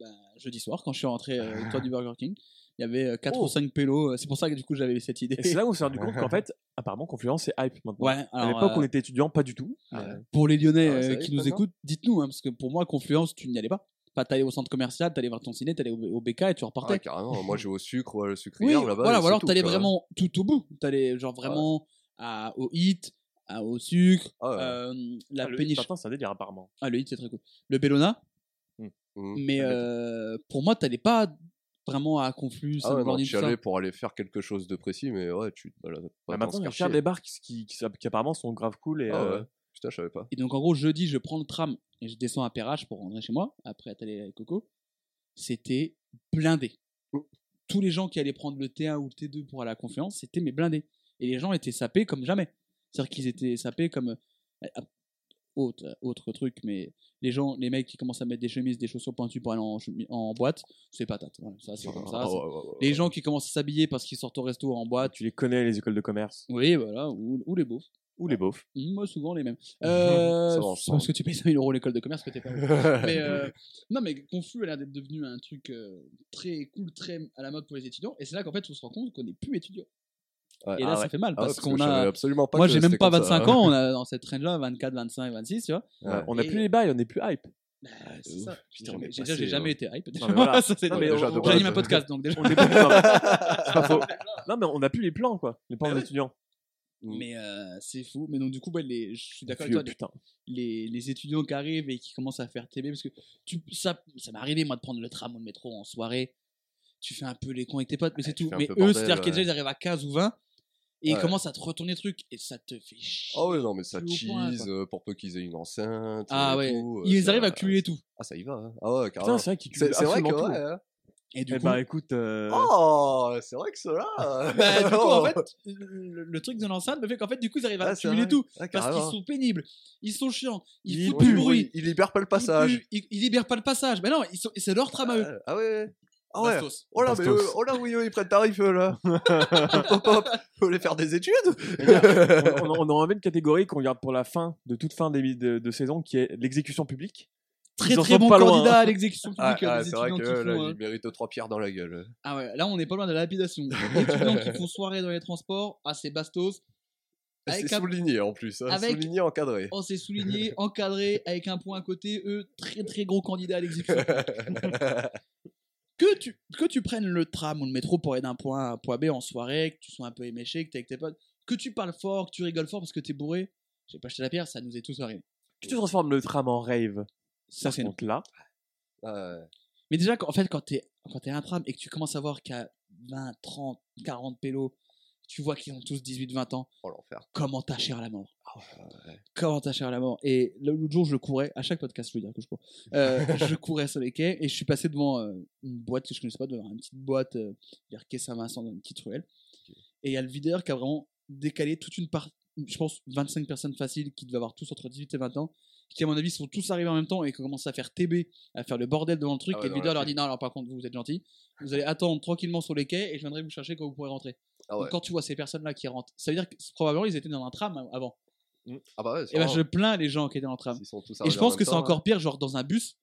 bah, jeudi soir, quand je suis rentré euh, au toit du Burger King. Il y avait 4 Oh. ou 5 pélos. C'est pour ça que du coup j'avais cette idée. Et c'est là où on s'est rendu compte qu'en fait, apparemment, Confluence c'est hype maintenant. Ouais, à l'époque, euh, on était étudiants, pas du tout. Ah, mais- Pour les Lyonnais Ah ouais, euh, qui nous écoutent, dites-nous, hein, parce que pour moi, Confluence, tu n'y allais pas. Pas t'allais au centre commercial, t'allais voir ton ciné, t'allais au, au BK et tu Ah, repartais. carrément. Moi, j'ai au sucre, ouais, le sucre oui, là-bas. voilà, ou alors t'allais vraiment tout au bout. T'allais genre vraiment à, au hit, à- au sucre, Ah ouais. euh, la Ah, le péniche. Maintenant, c'est un délire apparemment. Ah, le hit, c'est très cool. Le Bellona, Mhm. mais euh, pour moi, t'allais pas vraiment à Conflux, Ah ouais, non, tu allais pour aller faire quelque chose de précis, mais ouais, tu balades pas Bah, maintenant, il y a des bars qui, qui, qui, qui apparemment sont grave cool. Et, Ah euh, ouais. Putain, je savais pas. Et donc, en gros, jeudi, je prends le tram et je descends à Perrache pour rentrer chez moi, après être allé avec Coco. C'était blindé. Oh. Tous les gens qui allaient prendre le T1 ou le T2 pour aller à la conférence, c'était mes blindés. Et les gens étaient sapés comme jamais. C'est-à-dire qu'ils étaient sapés comme. Euh, Autre, autre truc, mais les gens, les mecs qui commencent à mettre des chemises, des chaussures pointues pour aller en, boîte, c'est patate. Voilà, ça, c'est comme ça. Ah Les gens qui commencent à s'habiller parce qu'ils sortent au resto en boîte, tu les connais, les écoles de commerce? oui, voilà, ou, ou les beaufs. Ou les beaufs. Moi, souvent les mêmes. Euh, c'est ensemble. parce que tu payes 5000 euros l'école de commerce que t'es pas. mais euh, non, mais Conflux a l'air d'être devenu un truc euh, très cool, très à la mode pour les étudiants. Et c'est là qu'en fait, on se rend compte qu'on n'est plus étudiant. Ouais. Et là, Ah ça ouais. fait mal Ah ouais, parce que qu'on a. absolument pas Moi, j'ai même pas comme ça, 25 hein. ans, on a dans cette range-là, 24, 25, 26, tu vois. Ouais. On n'a Et- plus les bails, on n'est plus hype. Bah, c'est ça. Putain, J'ai- passé, jamais euh, été hype. Voilà. Ça, déjà de J'anime un podcast, donc déjà. C'est pas faux. Non, mais on n'a plus les plans, quoi. Les plans Bah d'étudiants. Mm. Mais euh, c'est fou. Mais donc, du coup, ouais, les, je suis d'accord avec toi. putain. les, les étudiants qui arrivent et qui commencent à faire TB, parce que tu, ça, ça m'est arrivé, moi, de prendre le tram ou le métro en soirée. Tu fais un peu les cons avec tes potes, mais c'est tout. Mais eux, c'est-à-dire qu'ils ouais. déjà, ils arrivent à 15 ou 20 et ils Ouais. commencent à te retourner le truc et ça te fait chier. Ah ouais, non, mais ça cheese euh, pour peu qu'ils aient une enceinte. Ah et ouais, tout, euh, ils ça- arrivent à cumuler tout. Ah, ça y va. hein. Ah ouais, Putain, carrément. c'est vrai qu'il C'est c'est vrai que, tout. ouais. hein. Et du Eh coup, bah écoute, euh, Oh, c'est vrai que cela. bah, du coup, en fait, le, le truc de l'enceinte me fait qu'en fait, du coup, ils arrivent à Ah, cumuler tout. Ah, Parce qu'ils sont pénibles, ils sont chiants, ils Ils foutent du bruit, Il, il libère pas le ils passage. ils, ils libèrent pas le passage. Mais non, ils c'est leur tram à eux. Ah, ah ouais. Ah ouais. Bastos. Oh là, mais Bastos. eux- oh là, oui, eux, ils prennent tarif, là. hop, hop, faut aller faire des études. on, on, on en avait une catégorie qu'on garde pour la fin de toute fin des- de, de saison qui est l'exécution publique. Très Ils en très sont bon pas loin, candidat hein. à l'exécution Ah, publique. euh, ah, des c'est vrai étudiants que qui là, font, euh, ils méritent trois pierres dans la gueule. Ah ouais, là on est pas loin de la lapidation. Les étudiants qui font soirée dans les transports, ah c'est bastos. Avec C'est un- souligné en plus, hein, avec- souligné, encadré. Oh c'est souligné, encadré, avec un point à côté, eux, très très gros candidats à l'exécution. Que, tu, que tu prennes le tram ou le métro pour aller d'un point A à un point B en soirée, que tu sois un peu éméché, que t'es avec tes potes, que tu parles fort, que tu rigoles fort parce que t'es bourré, j'ai pas acheté la pierre, ça nous est tous arrivé. Tu te transformes le tram en rave. Ça c'est. Donc là. Mais déjà, en fait, quand t'es quand t'es un tram et que tu commences à voir qu'à 20, 30, 40 pélos, tu vois qu'ils ont tous 18, 20 ans, Oh l'enfer. comment t'as cher la mort? Comment t'as cher la mort Et l'autre jour, je courais, à chaque podcast, je veux dire que je cours. Euh, je courais sur les quais et je suis passé devant euh, une boîte que je connaissais pas, devant une petite boîte euh, vers quai Saint-Vincent dans une petite ruelle. Et il y a le videur qui a vraiment décalé toute une part, je pense 25 personnes faciles qui devaient avoir tous entre 18 et 20 ans, qui à mon avis sont tous arrivés en même temps et qui ont commencé à faire TB, à faire le bordel devant le truc. Ah ouais, et le videur leur dit non, alors par contre, vous, vous êtes gentils, vous allez attendre tranquillement sur les quais et je viendrai vous chercher quand vous pourrez rentrer. Ah Donc, quand tu vois ces personnes-là qui rentrent, ça veut dire que probablement ils étaient dans un tram avant. Ah bah ouais, Et ben sûrement. je plains les gens qui étaient dans le tram. S'ils sont tous Et je en pense que c'est temps, encore pire, genre dans un bus.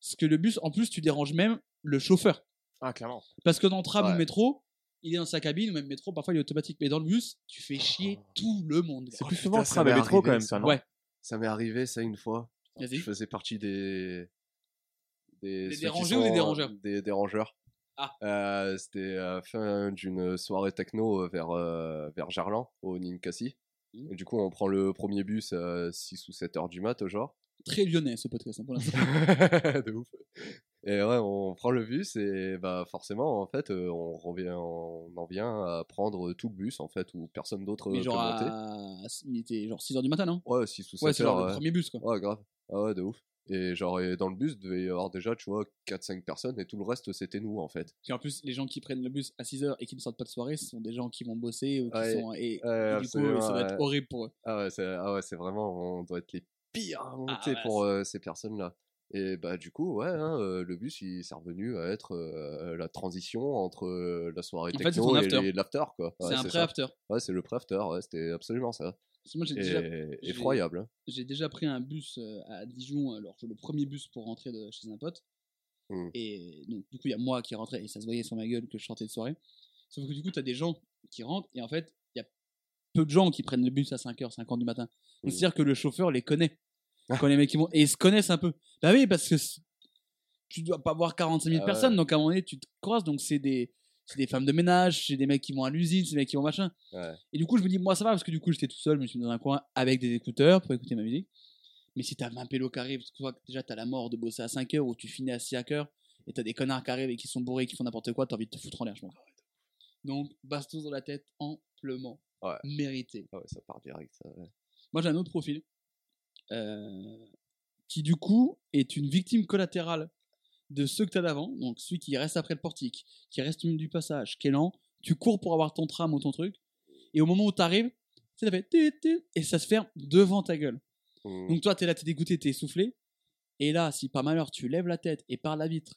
Parce que le bus, en plus, tu déranges même le chauffeur. ah clairement. Parce que dans le tram ou Ouais. métro, il est dans sa cabine, ou même métro, parfois il est automatique. Mais dans le bus, tu fais chier Oh. tout le monde. C'est Oh, plus souvent tram et métro quand même, ça. non Ouais. Ça m'est arrivé ça une fois. Je faisais partie des. Des, dérangés ou des sont- dérangeurs? Des dérangeurs. Ah. Euh, C'était à la fin d'une soirée techno euh, vers, euh, vers Gerland, au Ninkasi. Mhm. Et du coup, on prend le premier bus à 6 ou 7 heures du mat, genre. Très lyonnais ce podcast hein, pour l'instant. de ouf. Et ouais, on prend le bus et bah forcément, en fait, euh, on revient, on en vient à prendre tout le bus, en fait, où personne d'autre peut genre, monter. à... il était genre 6h du matin, non? Ouais, 6 ou 7 Ouais, heures. genre ouais. le premier bus quoi. Ouais, grave. Ah ouais, de ouf. Et genre, et dans le bus, il devait y avoir déjà, tu vois, 4-5 personnes et tout le reste, c'était nous, en fait. Puis en plus, les gens qui prennent le bus à 6h et qui ne sortent pas de soirée, ce sont des gens qui vont bosser ou qui Ouais. sont. Et, Ouais, et du coup, ça va être horrible pour eux. Ah ouais, c'est ah ouais, c'est vraiment, on doit être les pires à monter Ah ouais, pour euh, ces personnes-là. Et bah du coup, ouais, hein, euh, le bus, il s'est revenu à être euh, la transition entre la soirée En techno et l'after, quoi. C'est un pré-after. Ouais, c'est le pré-after, ouais, c'était absolument ça. Parce que moi, j'ai déjà effroyable. hein. j'ai déjà pris un bus euh, à Dijon, alors le premier bus pour rentrer de chez un pote. Hmm. Et donc, du coup, il y a moi qui rentrais et ça se voyait sur ma gueule que je sortais de soirée. Sauf que du coup, tu as des gens qui rentrent et en fait, il y a peu de gens qui prennent le bus à 5h, 5h du matin. Hmm. c'est-à-dire que le chauffeur les connaît. Ah. Quand les mecs qui vont. Et ils se connaissent un peu. Bah oui, parce que tu dois pas voir 45 000 Ah ouais. personnes, donc à un moment donné, tu te croises. Donc, c'est des. C'est des femmes de ménage, c'est des mecs qui vont à l'usine, c'est des mecs qui vont machin. Ouais. Et du coup, je me dis, moi, ça va, parce que du coup, j'étais tout seul, je me suis mis dans un coin avec des écouteurs pour écouter ma musique. Mais si t'as 20 pélos qui arrivent, tu vois que déjà t'as la mort de bosser à 5 heures ou tu finis à 6 heures et t'as des connards qui arrivent et qui sont bourrés, qui font n'importe quoi, t'as envie de te foutre en l'air, je pense. Donc, bastos dans la tête, amplement. Ouais. Mérité. Ah ouais, ça part direct. ça, ouais. Moi, j'ai un autre profil euh, qui, du coup, est une victime collatérale de ceux que t'as d'avant. Donc, celui qui reste après le portique, qui reste au milieu du passage, qui est lent. Tu cours pour avoir ton tram ou ton truc. Et au moment où t'arrives, ça fait et ça se ferme devant ta gueule. Hmm. Donc toi, t'es là, t'es dégoûté, t'es essoufflé. Et là, si par malheur tu lèves la tête et par la vitre,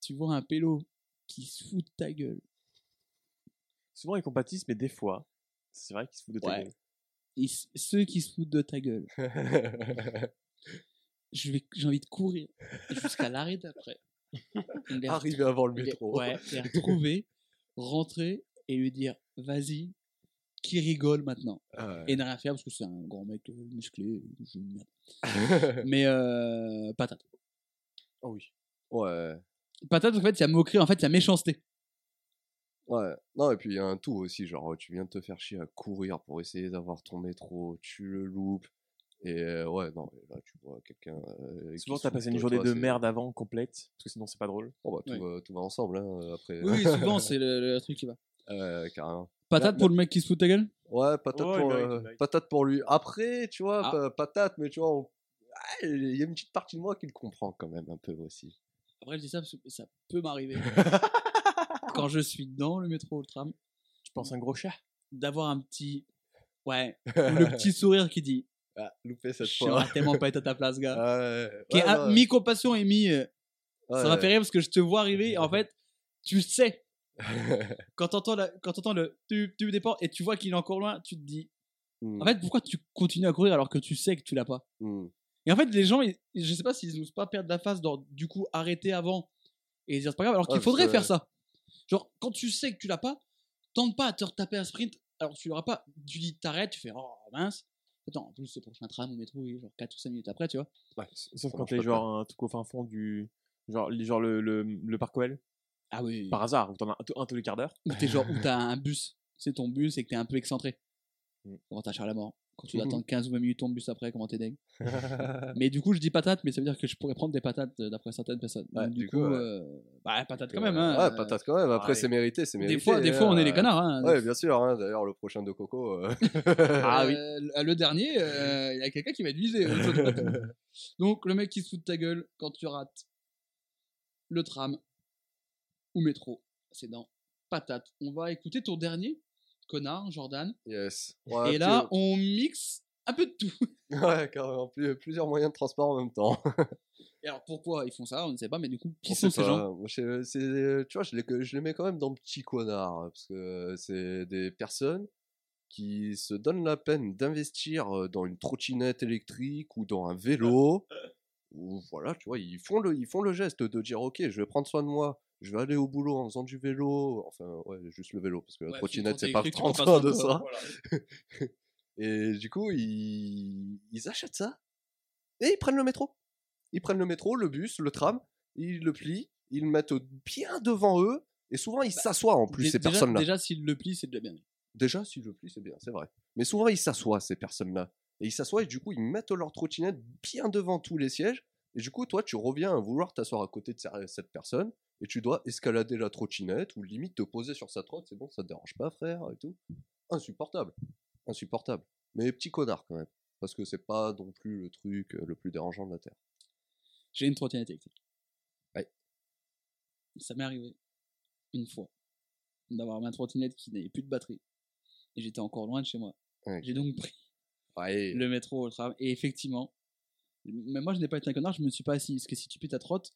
tu vois un pélo qui se fout de ta gueule. Souvent ils compatissent, mais des fois, c'est vrai qu'ils se foutent de ta Ouais. gueule. Ceux qui se foutent de ta gueule, je vais, j'ai envie de courir jusqu'à l'arrêt d'après. Arrivé avant le les- métro. ouais, les retrouver, rentrer et lui dire, vas-y, qui rigole maintenant? Ah ouais. Et ne rien faire parce que c'est un grand mec euh, musclé. Mais euh, patate. Oh oui. ouais. Patate, en fait, il y a moquerie, en fait, il y a méchanceté. Ouais, non, et puis il y a un tout aussi, genre tu viens de te faire chier à courir pour essayer d'avoir ton métro, tu le loupes, et euh, ouais, non, mais là tu vois quelqu'un. euh, Souvent, t'as passé une journée toi, de merde avant, complète, parce que sinon, c'est pas drôle. Bon, bah, tout, va, tout va ensemble, hein, après. Oui, oui, souvent, c'est le, le truc qui va. Euh, carrément. Patate Là- pour le mec qui se fout de ta gueule? Ouais, patate, pour, euh, patate pour lui. Après, tu vois, Ah. pa- patate, mais tu vois, on- ah, il y a une petite partie de moi qui le comprend quand même un peu aussi. Après, je dis ça parce que ça peut m'arriver. Quand je suis dans le métro ou le tram, Tu penses un gros chat d'avoir un petit. Ouais, ou le petit sourire qui dit Ah, loupé cette fois. serais tellement pas être à ta place, gars. Ah, ouais, ouais, ouais, mi-compassion et mi. euh, Ça m'a fait rire parce que je te vois arriver. En fait, tu sais, quand t'entends le tu, tu dépends et tu vois qu'il est encore loin, tu te dis. Hmm, En fait, pourquoi tu continues à courir alors que tu sais que tu l'as pas? Hmm. Et en fait, les gens, ils- je sais pas s'ils n'osent pas perdre la face, dans, du coup, arrêter avant et dire c'est pas grave, alors qu'il Ouais, faudrait faire ça. Genre, quand tu sais que tu l'as pas, tente pas à te retaper un sprint alors que tu l'auras pas. Tu dis t'arrêtes, tu fais oh mince. Attends, en plus, le prochain tram au métro, il est genre 4 ou 5 minutes après, tu vois. Ouais, Sauf ça quand t'es genre un truc au fin fond du. Genre, genre le, le, le parc OL, Ah oui. par hasard, où t'en as un, tous- un tous les quarts d'heure. Ou t'es genre, où t'as un bus, c'est ton bus et que t'es un peu excentré. Mm. Comment t'as Charles mort Quand tu dois Mhm. attendre 15 ou 20 minutes ton bus après, comment t'es dingue Mais du coup, je dis patate, mais ça veut dire que je pourrais prendre des patates euh, d'après certaines personnes. Ouais, Donc, du, du coup, ouais. euh, bah, patate quand même. Hein, Ouais, euh, patate quand même. Après, c'est mérité, c'est mérité. Des fois, des fois, on est les hein. connards. Hein. Ouais, bien sûr. hein, D'ailleurs, le prochain de Coco. euh, Ah oui. Le, dernier, euh, il y a quelqu'un qui va être visé. ça doit être- Donc, le mec qui se fout de ta gueule quand tu rates le tram ou métro, c'est dans patate. On va écouter ton dernier, connard, Jordan. yes. Ouais, Et là, on mixe un peu de tout. Ouais, carrément. plus- plusieurs moyens de transport en même temps. Et alors, pourquoi ils font ça On ne sait pas, mais du coup, qui On sont ces pas. gens? Je- c'est- Tu vois, je les, je les mets quand même dans petit connard. hein, Parce que c'est des personnes qui se donnent la peine d'investir euh, dans une trottinette électrique ou dans un vélo. ou voilà, tu vois, ils font, le, ils font le geste de dire Ok, je vais prendre soin de moi. Je vais aller au boulot en faisant du vélo. Enfin, ouais, juste le vélo. Parce que la Ouais, trottinette, c'est pas trottinette électrique, 30 on ans de ça. Voilà. Et du coup, ils, ils achètent ça et ils prennent le métro. Ils prennent le métro, le bus, le tram, ils le plient, ils le mettent bien devant eux et souvent ils s'assoient en plus ces personnes-là. Déjà, s'ils le plient, c'est déjà bien. Déjà, s'ils le plient, c'est bien, c'est vrai. Mais souvent ils s'assoient ces personnes-là. Et ils s'assoient et du coup ils mettent leur trottinette bien devant tous les sièges. Et du coup, toi, tu reviens à vouloir t'asseoir à côté de ce- cette personne et tu dois escalader la trottinette ou limite te poser sur sa trotte. C'est bon, ça te dérange pas, frère, et tout. Insupportable. Insupportable. Mais petit connard quand même. Parce que c'est pas non plus le truc euh, le plus dérangeant de la Terre. J'ai une trottinette électrique. Ouais. Ça m'est arrivé une fois d'avoir ma trottinette qui n'avait plus de batterie. Et j'étais encore loin de chez moi. J'ai donc pris Ouais. le métro au tram. Et effectivement, mais moi je n'ai pas été un connard, je me suis pas assis. Parce que si tu plies ta trotte,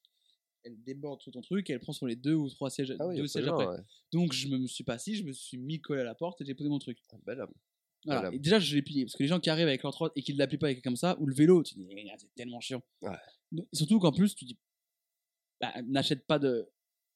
elle déborde sur ton truc et elle prend sur les deux ou trois sièges, Ah oui, deux sièges après. ouais. Donc je me suis pas assis, je me suis mis collé à la porte et j'ai posé mon truc. Ah, bel homme. Voilà. Et déjà, je l'ai plié. Parce que les gens qui arrivent avec leur trotte et qui ne l'appuient pas avec comme ça, ou le vélo, tu dis, c'est tellement chiant. Ouais. Donc, surtout qu'en plus, tu dis, bah, n'achète pas de.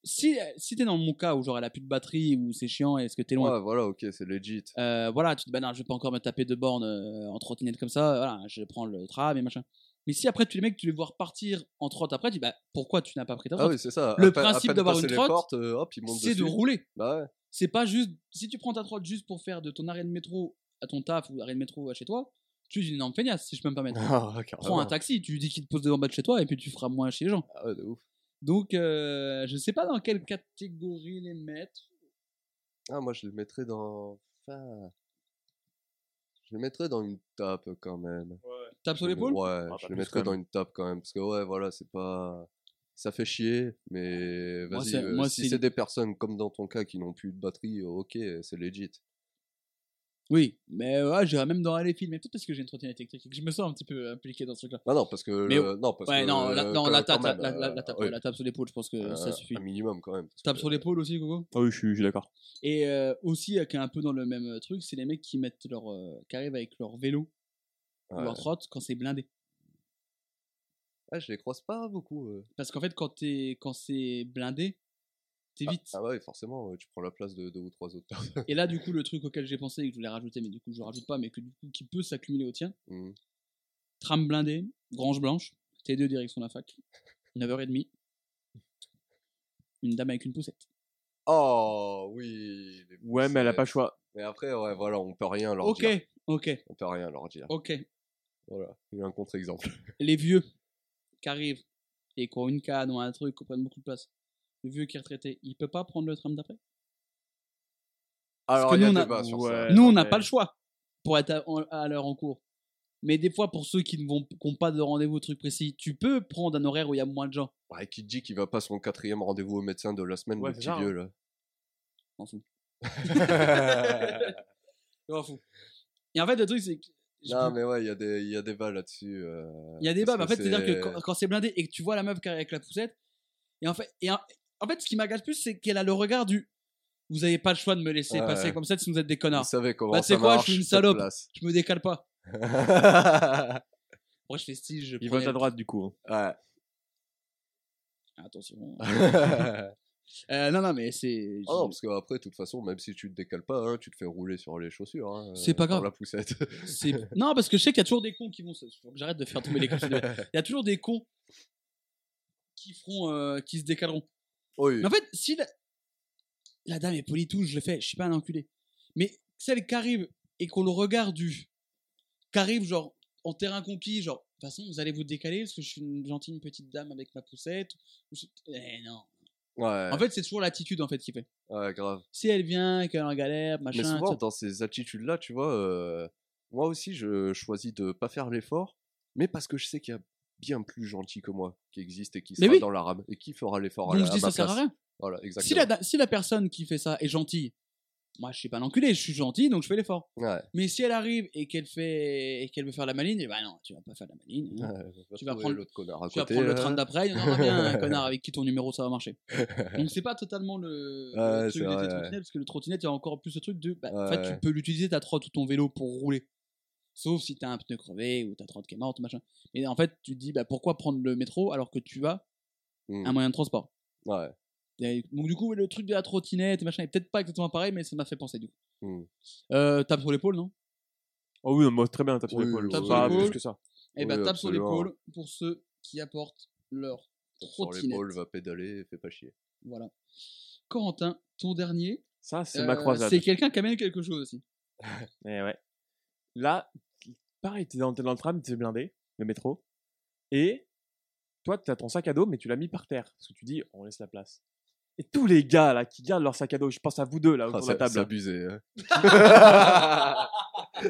Si, si t'es dans mon cas où genre elle a plus de batterie ou c'est chiant et est-ce que t'es loin, Ouais, voilà, ok, c'est legit. euh, voilà, tu te dis, bah non, je vais pas encore me taper de bornes euh, en trottinette comme ça, voilà, je prends le tram et machin. Mais si après, tu les mecs, tu les vois repartir en trotte après, tu dis, bah pourquoi tu n'as pas pris ta Ah trotte oui, c'est ça. Le À principe d'avoir une les trotte, portes, euh, hop, ils montent C'est de rouler. Bah ouais. C'est pas juste. Si tu prends ta trotte juste pour faire de ton arrêt de métro à ton taf ou arrêt de métro à chez toi, tu es une énorme feignasse, si je peux me permettre. Ah, Prends un taxi, tu lui dis qu'il te pose devant bas de chez toi et puis tu feras moins chez les gens. Ah ouais, de ouf. Donc, euh, je sais pas dans quelle catégorie les mettre. Ah, moi, je le mettrais dans. Enfin, Je le mettrais dans une tape quand même. Tape sur l'épaule? Ouais, Ah, je le mettrais quand dans une tape quand même. Parce que, ouais, voilà, c'est pas. Ça fait chier, mais vas-y, euh, si c'est- c'est des personnes comme dans ton cas qui n'ont plus de batterie, euh, ok, c'est legit. Oui, mais ouais, j'irais même dans les films. Mais peut-être parce que j'ai une trottinette électrique et que je me sens un petit peu impliqué dans ce truc-là. Ah non, parce que. Mais le- Non, parce Ouais, que, non, la, euh, non, la, tape, la, même, la- la- euh, la tape, ouais, la tape sur l'épaule, je pense que euh, ça suffit. Un minimum quand même. Tape que- sur l'épaule aussi, Coco Ah oui, je suis, je suis d'accord. Et euh, aussi, euh, qui est un peu dans le même euh, truc, c'est les mecs qui mettent leur, euh, qui arrivent avec leur vélo ou Ouais. leur trotte quand c'est blindé. Ah, je les croise pas beaucoup. euh. Parce qu'en fait, quand, t'es- quand c'est blindé, t'es Ah, vite. Ah, ouais, forcément, tu prends la place de deux ou trois autres personnes. Et là, du coup, le truc auquel j'ai pensé et que je voulais rajouter, mais du coup, je rajoute pas, mais que du coup, qui peut s'accumuler au tien. Hmm. Tram blindé, Grange Blanche, T2 direction la fac, 9h30. Une dame avec une poussette. Oh, oui. les Ouais, mais elle a pas poussettes. choix. Mais après, ouais, voilà, on peut rien leur Ok, dire. ok, On peut rien leur dire. ok. Voilà, il y a un contre-exemple. Les vieux qui arrivent et qui ont une canne ou un truc, qui prennent beaucoup de place. Le vieux qui est retraité, il peut pas prendre le tram d'après? Alors, que nous, on a- débat sur Ouais. ça. Nous, on non, n'a mais- pas le choix pour être à, l'heure en cours. Mais des fois, pour ceux qui ne vont, qui ont pas de rendez-vous truc précis, tu peux prendre un horaire où il y a moins de gens. Ouais, qui te dit qu'il va pas son quatrième rendez-vous au médecin de la semaine, Ouais, le petit hein. vieux, là? Je m'en fous. Je m'en fous. Et en fait, le truc, c'est que. Je non, peux- mais ouais, il y a des, il y a débat là-dessus. euh, Il y a des débats, mais en fait, c'est-à-dire que quand, quand c'est blindé et que tu vois la meuf qui arrive avec la poussette, et en fait, et en, en fait ce qui m'agace plus, c'est qu'elle a le regard du. Vous avez pas le choix de me laisser Ouais. passer comme ça si vous êtes des Vous connards. savez comment Bah, tu sais ça quoi, je suis une salope. Je me décale pas. Moi, je fais style, je Il vote à droite, du coup. hein. Attention. Euh, non, non, mais c'est. Ah non, parce qu'après, de toute façon, même si tu te décales pas, hein, tu te fais rouler sur les chaussures. hein, C'est pas euh, grave. la poussette. c'est- Non, parce que je sais qu'il y a toujours des cons qui vont. se- Faut que j'arrête de faire tomber les cons. Il y a toujours des cons qui feront, euh, qui se décaleront. oui. Mais en fait, si la, la dame est polie tout, je le fais, je suis pas un enculé. Mais celle qui arrive et qu'on le regarde du. qui arrive genre en terrain conquis, genre, de toute façon, vous allez vous décaler parce que je suis une gentille petite dame avec ma poussette. Eh non. Ouais, En fait, c'est toujours l'attitude en fait qui fait. ouais, grave. Si elle vient qu'elle est en galère, machin. Mais souvent, dans ces attitudes-là, tu vois, euh, moi aussi, je choisis de pas faire l'effort, mais parce que je sais qu'il y a bien plus gentil que moi qui existe et qui Mais sera oui. dans la rame et qui fera l'effort à, Donc la- je à dis ma ça sert à rien. Voilà, exactement. Si la, si la personne qui fait ça est gentille, moi je suis pas un enculé, je suis gentil donc je fais l'effort. Ouais, Mais si elle arrive et qu'elle fait et qu'elle veut faire la maligne, bah non, tu vas pas faire la maligne. hein. ouais, Tu vas prendre- l'autre connard à Tu vas prendre le là. train d'après, il y en aura bien un connard avec qui ton numéro ça va marcher. Donc c'est pas totalement le, le truc des trottinettes, parce que le trottinette, il y a encore plus ce truc de. bah, En fait, tu peux l'utiliser ta trotte ou ton vélo pour rouler. Sauf si t'as un pneu crevé ou ta trotte qui est morte, machin. Et en fait, tu te dis, bah, pourquoi prendre le métro alors que tu Mm. un moyen de transport? Ouais. Et donc du coup, le truc de la trottinette et machin est peut-être pas exactement pareil, mais ça m'a fait penser du coup. Mm. Euh, tape sur l'épaule, non? Oh oui, moi, très bien, tape sur Oui, l'épaule. tape Pas sur l'épaule. plus que ça. Et bah, Oui, tape sur l'épaule pour ceux qui apportent leur Tape Sur trottinette. l'épaule, va pédaler, fais pas chier. Voilà. Corentin, ton dernier, Ça, c'est euh, ma croisade. c'est quelqu'un qui amène quelque chose aussi. Eh ouais. Là, pareil, t'es dans, t'es dans le tram, t'es blindé, le métro. Et toi, t'as ton sac à dos, mais tu l'as mis par terre. Parce que tu dis, on laisse la place. Et tous les gars là qui gardent leur sac à dos, je pense à vous deux là Ah, autour de c'est la table, c'est abusé. hein.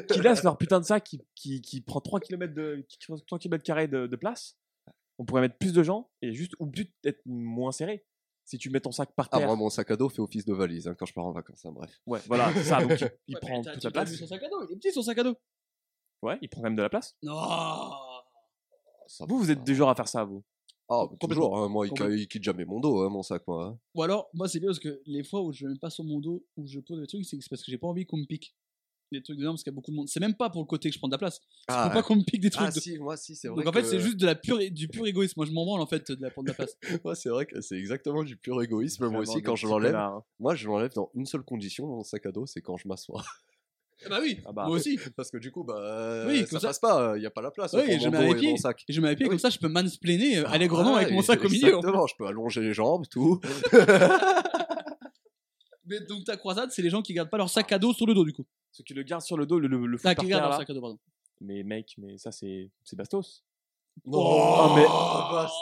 qui laissent leur putain de sac qui, qui, qui prend 3 km, de, qui prend 3 km carrés de, de place. On pourrait mettre plus de gens et juste, ou juste être moins serré. Si tu mets ton sac par Ah, terre. moi, mon sac à dos fait office de valise hein, quand je pars en vacances. hein, bref. Ouais, voilà, c'est ça. Donc il, il Ouais, prend toute la place. son sac à dos, il est petit son sac à dos. Ouais, il prend quand même de la place. Non Vous, vous êtes du genre à faire ça, vous. Ah, toujours. hein, moi, il, quitte jamais mon dos, hein, mon sac, moi. hein. Ou alors, moi c'est bien parce que les fois où je le mets pas sur mon dos, où je pose des trucs, c'est parce que j'ai pas envie qu'on me pique. Des trucs dedans parce qu'il y a beaucoup de monde. C'est même pas pour le côté que je prends de la place. C'est Ah, pour pas qu'on me pique des trucs. ah, de- si, moi, si, c'est vrai. Donc en fait, que- c'est juste de la pure, du pur égoïsme. Moi je m'en branle en fait de la prendre de la place. Moi, c'est vrai que c'est exactement du pur égoïsme. Moi aussi, quand je l'enlève, hein. moi, je l'enlève dans une seule condition, mon sac à dos, c'est quand je m'assois. Ah bah oui, Ah bah. moi aussi. Parce que du coup, bah, Oui, ça, ça- passe pas, il n'y a pas la place Oui, je mets sac. Je pieds Oui. comme ça, je peux mansplainer euh, allègrement Ah, avec mon sac au milieu. Exactement, je peux allonger les jambes, tout. Mais donc ta croisade, c'est les gens qui gardent pas leur sac à dos sur le dos du coup. Ceux qui le gardent sur le dos, le, le, le Ah, qui gardent leur sac à dos, pardon. Mais mec, mais ça c'est c'est Bastos. Oh, mais-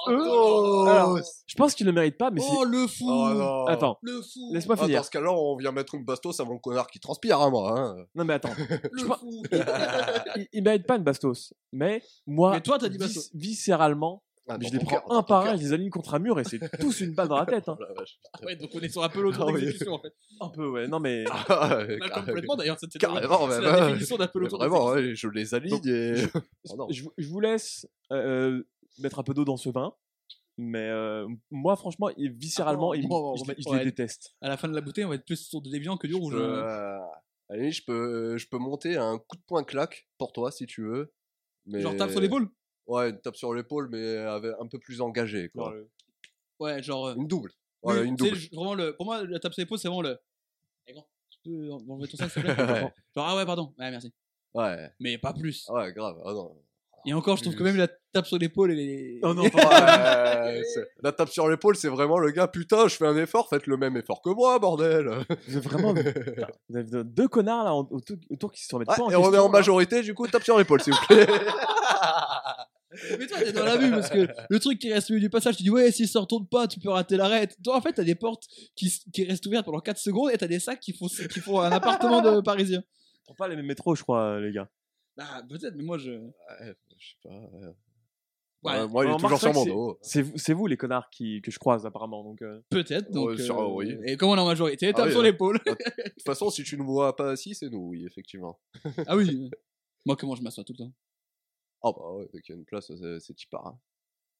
Oh, Alors, je pense qu'il le mérite pas, mais oh le fou Oh non. c'est. Attends, Le fou laisse-moi Ah, finir. dans ce cas-là, on vient mettre une bastos à mon connard qui transpire, hein, moi. Hein. Non mais attends, Le fou il, il mérite pas une Bastos, mais moi, Mais toi, t'as dit vis- Bastos. viscéralement, Ah, je les prends cœur, un par un, je les aligne contre un mur et c'est tous une balle dans la tête. hein. Oh la vache. Ouais, donc on est sur un peu l'autre Ah oui. d'exécution en fait. Un peu, ouais. Non mais. Ah, ouais, complètement d'ailleurs, c'était Carrément, c'est même. la définition d'un peu l'autre Vraiment, ouais, je les aligne Donc, et. Oh je, vous- je vous laisse euh, mettre un peu d'eau dans ce vin. Mais euh, moi, franchement, viscéralement, Ah, il- bon, je, les déteste. À la fin de la bouteille, on va être plus sur de l'évian que du rouge. Je, hein. euh, limite, je peux, je peux monter un coup de poing claque pour toi si tu veux. Mais... Genre tape sur l'épaule Ouais, une tape sur l'épaule, mais avec un peu plus engagé. Quoi. Genre, le- Ouais, genre. euh, Une double. oui, une double. vraiment le, pour moi, la tape sur l'épaule, c'est vraiment le. Eh, grand, tu peux enlever ton sac, s'il te plaît? Genre, ah ouais, pardon. Ouais, merci. Ouais, Mais pas plus. ouais, grave. Ah non. Et encore, je trouve que même la tape sur l'épaule, elle est. Oh non, Ouais, c'est- la tape sur l'épaule, c'est vraiment le gars, putain, je fais un effort, faites le même effort que moi, bordel. Vous êtes vraiment. Vous avez deux connards là autour, autour qui se remettent Ouais, pas en et on est en là. majorité, du coup, tape sur l'épaule, s'il vous plaît. Mais toi, t'es dans la vue parce que le truc qui reste au milieu du passage, tu dis ouais, si ça retourne pas, tu peux rater l'arrêt. Toi, en fait, t'as des portes qui, qui restent ouvertes pendant 4 secondes et t'as des sacs qui font, qui font un appartement de parisien. Font pas les mêmes métros, je crois, les gars. Bah, peut-être, mais moi je. Ouais, je sais pas. ouais. Ouais, Ouais, moi, il est toujours sur mon dos. C'est vous, c'est vous les connards qui, que je croise apparemment. Donc, euh, peut-être. Donc, Ouais, sûrement, oui. Et comme on est en majorité, tape oui, sur l'épaule. De toute façon, si tu ne vois pas assis, c'est nous, oui, effectivement. ah oui. Moi, comment je m'assois tout le temps Ah bah ouais, dès qu'il y a une place, c'est c'est type hein.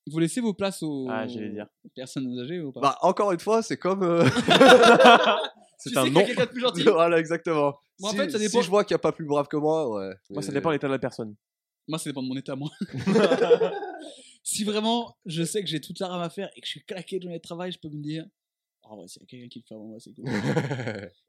Vous laissez vos places aux Ah, j'allais dire. personnes âgées ou pas? Bah, encore une fois, c'est comme. euh, c'est Tu un sais qu'il y nom. a quelqu'un de plus gentil? Voilà, exactement. Moi, en si, fait, ça si dépend- je vois qu'il n'y a pas plus brave que moi, ouais. Moi, ça mais- dépend de l'état de la personne. Moi, ça dépend de mon état, moi. si vraiment je sais que j'ai toute la rame à faire et que je suis claqué de journée de travail, je peux me dire. Oh ouais, s'il y a quelqu'un qui le fait avant moi, c'est cool.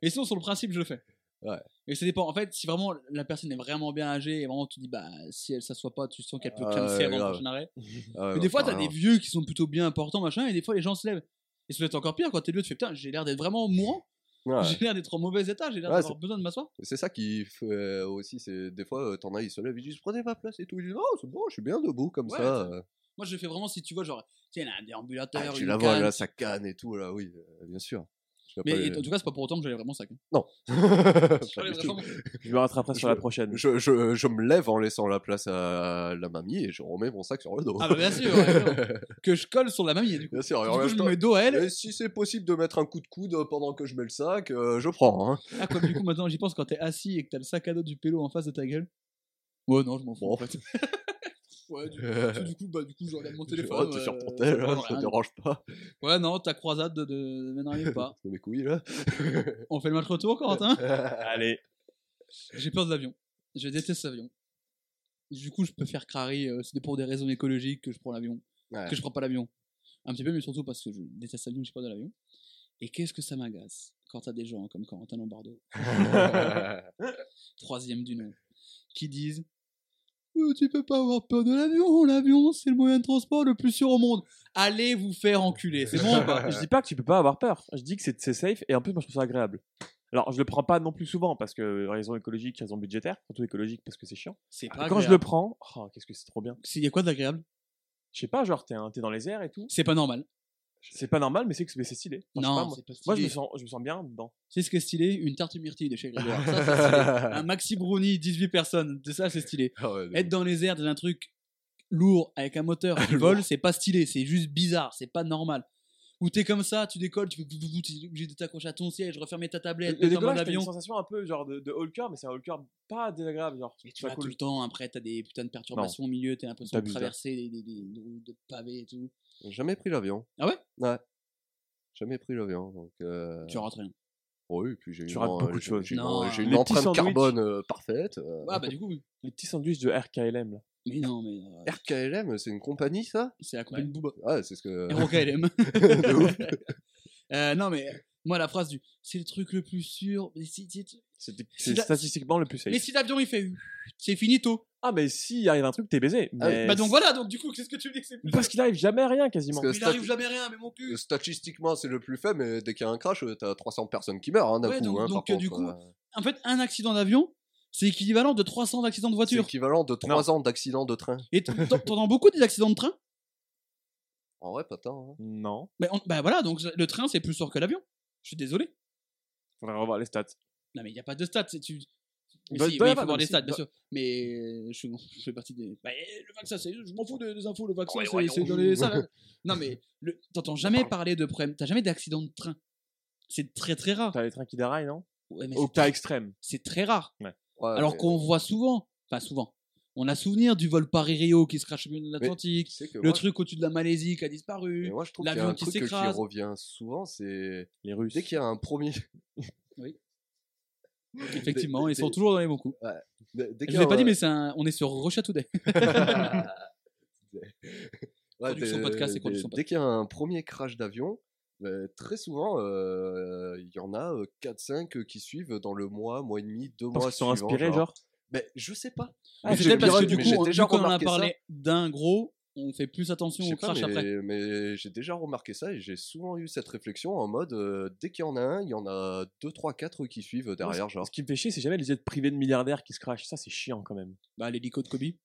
et sinon, sur le principe, je le fais. Ouais. Et ça dépend. En fait, si vraiment la personne est vraiment bien âgée et vraiment tu dis, bah, si elle s'assoit pas, tu sens qu'elle peut Ah ouais, avant le grave. prochain arrêt. Ah, Mais des fois, t'as des vieux qui sont plutôt bien importants, machin, et des fois, les gens se lèvent. Et ça doit être encore pire quand t'es vieux, tu fais, putain, j'ai l'air d'être vraiment mourant. Ouais. J'ai l'air d'être en mauvais état, j'ai l'air Ouais, d'avoir besoin de m'asseoir. C'est ça qui fait euh, aussi, c'est des fois, euh, t'en as, ils se lèvent, ils disent prenez ma place et tout. Ils disent non, c'est bon, je suis bien debout comme Ouais, ça. euh. Moi, je le fais vraiment si tu vois, genre, tiens, il y a un déambulateur, Ah, tu une la vois canne. là, ça canne et tout, là, oui, bien sûr. Mais et en tout cas, c'est pas pour autant que j'allais vraiment sac. hein. Non. Je me rattraperai sur la prochaine. Je, je, je me lève en laissant la place à la mamie et je remets mon sac sur le dos. Ah bah bien sûr, ouais, que je colle sur la mamie du coup. Bien sûr, et Du coup, je me mets dos à elle. Et si c'est possible de mettre un coup de coude pendant que je mets le sac, euh, je prends. Hein. Ah, comme du coup, maintenant j'y pense quand t'es assis et que t'as le sac à dos du pélo en face de ta gueule. Ouais, non, je m'en fous Bon. en fait. ouais, du, du coup, bah, du coup, je regarde mon téléphone. T'es euh, sur ton ça tel, hein, ça te dérange pas. Ouais, non, ta croisade de, de... mais n'arrive pas. C'est mes couilles là. On fait le match retour, Corentin? Allez. J'ai peur de l'avion. Je déteste l'avion. Du coup, je peux faire crari. euh, c'est pour des raisons écologiques que je prends l'avion. Ouais. Que je prends pas l'avion. Un petit peu, mais surtout parce que je déteste l'avion, j'ai pas de l'avion. Et qu'est-ce que ça m'agace quand t'as des gens comme Corentin Lombardo, troisième du nom, qui disent Euh, Tu peux pas avoir peur de l'avion, l'avion c'est le moyen de transport le plus sûr au monde. Allez vous faire enculer, c'est bon ou pas Je dis pas que tu peux pas avoir peur. Je dis que c'est safe et en plus, moi, je trouve ça agréable. Alors, je le prends pas non plus souvent parce que raison écologique, raison budgétaire, surtout écologique parce que c'est chiant. C'est pas quand je le prends, oh, qu'est-ce que c'est trop bien. S'il y a quoi d'agréable? Je sais pas, genre, t'es dans les airs et tout. C'est pas normal. C'est pas normal, mais c'est que mais c'est stylé. Enfin, je sais pas, non, moi. c'est pas stylé. Moi, je me, sens, je me sens bien dedans. C'est ce qui est stylé Une tarte myrtille de chez stylé. Un maxi brownie, 18 personnes. C'est ça, c'est stylé. Ah ouais, Être dans les airs dans un truc lourd avec un moteur qui vole, c'est pas stylé, c'est juste bizarre, c'est pas normal. Ou t'es comme ça, tu décolles, tu t'es obligé de t'accrocher à ton siège, refermer ta tablette, Le décollage, t'as une sensation un peu genre de, de cœur, mais c'est un cœur pas désagréable. Genre, Et tu pas vas cool. tout le temps, après t'as des putains de perturbations au milieu, t'as l'impression de là. traverser des, des, des- des routes de pavés et tout. J'ai Jamais pris l'avion. Ah ouais? Ouais. Jamais pris l'avion. Donc, euh... Tu rentres rien. Oui, puis j'ai Tu une, rates beaucoup de choses. J'ai Non, une, j'ai une les petits empreinte sandwichs. carbone euh, parfaite. euh. Ah bah du coup, oui. Les petits sandwichs de RKLM, là. Mais non, mais euh, RKLM, c'est une compagnie ça? C'est la compagnie Booba. Ouais, c'est ce que. ROKLM. De ouf. Euh, non mais moi la phrase du c'est le truc le plus sûr. C'est c'est statistiquement le plus safe. mais si l'avion il fait c'est finito. Ah, mais s'il arrive un truc, t'es baisé. Ah, Mais Bah donc voilà, donc du coup qu'est-ce que tu me dis que c'est plus Parce qu'il arrive jamais rien quasiment. Parce Il arrive jamais rien, mais mon cul. Statistiquement, c'est le plus faible, mais dès qu'il y a un crash, t'as 300 personnes qui meurent hein, d'un Ouais, coup. donc- hein, donc, par euh, du contre, coup, euh, En fait, un accident d'avion, c'est équivalent de 300 d'accidents de c'est voiture. équivalent de 3 ans d'accident de train. Et t'entends beaucoup des accidents de train? En vrai, pas tant. hein. Non. Mais on- Bah voilà, donc le train c'est plus sûr que l'avion. Je suis désolé. Faudrait revoir les stats. Non mais il n'y a pas de stats. Tu... Mais si, oui, y il faut avoir, voir si, stats, bien doit- sûr. Mais euh, je, je fais partie des. Bah, eh, le vaccin, c'est. Je m'en fous des, des infos. Le vaccin, Ouais, c'est dans les. ça, non mais le- t'entends jamais parler de problème. T'as jamais d'accident de train. C'est très très rare. T'as les trains qui déraillent, non? Ouais, très- extrême. c'est très rare. Ouais, Alors mais qu'on voit souvent, enfin souvent, on a souvenir du vol Paris-Rio qui se crache au milieu de l'Atlantique, le moi, truc au-dessus de la Malaisie qui a disparu. l'avion un qui truc qui s'écrase. revient souvent, c'est Les Russes. dès qu'il y a un premier. Effectivement, Des- ils sont toujours dans les bons coups. dès- dès Je qu'il y vous a ai pas dit, un- mais c'est un- on est sur Rocha Today. Ouais, dès- podcast et dès- qu'il y a un premier crash d'avion, bah, très souvent, euh, il y en a 4-5 qui suivent dans le mois, mois et demi, deux Parce mois qu'ils sont inspirés, genre. Ben, je sais pas. Ah, Mais c'est c'est peut-être parce que du coup, on- déjà vu qu'on en a parlé d'un gros, on fait plus attention au pas, crash après. mais, j'ai déjà remarqué ça et j'ai souvent eu cette réflexion en mode euh, dès qu'il y en a un, il y en a 2, 3, 4 qui suivent derrière. Genre. Ce qui me fait chier, c'est jamais les jets privés de milliardaires qui se crachent. Ça, c'est chiant quand même. Bah, l'hélico de Kobe. Oui,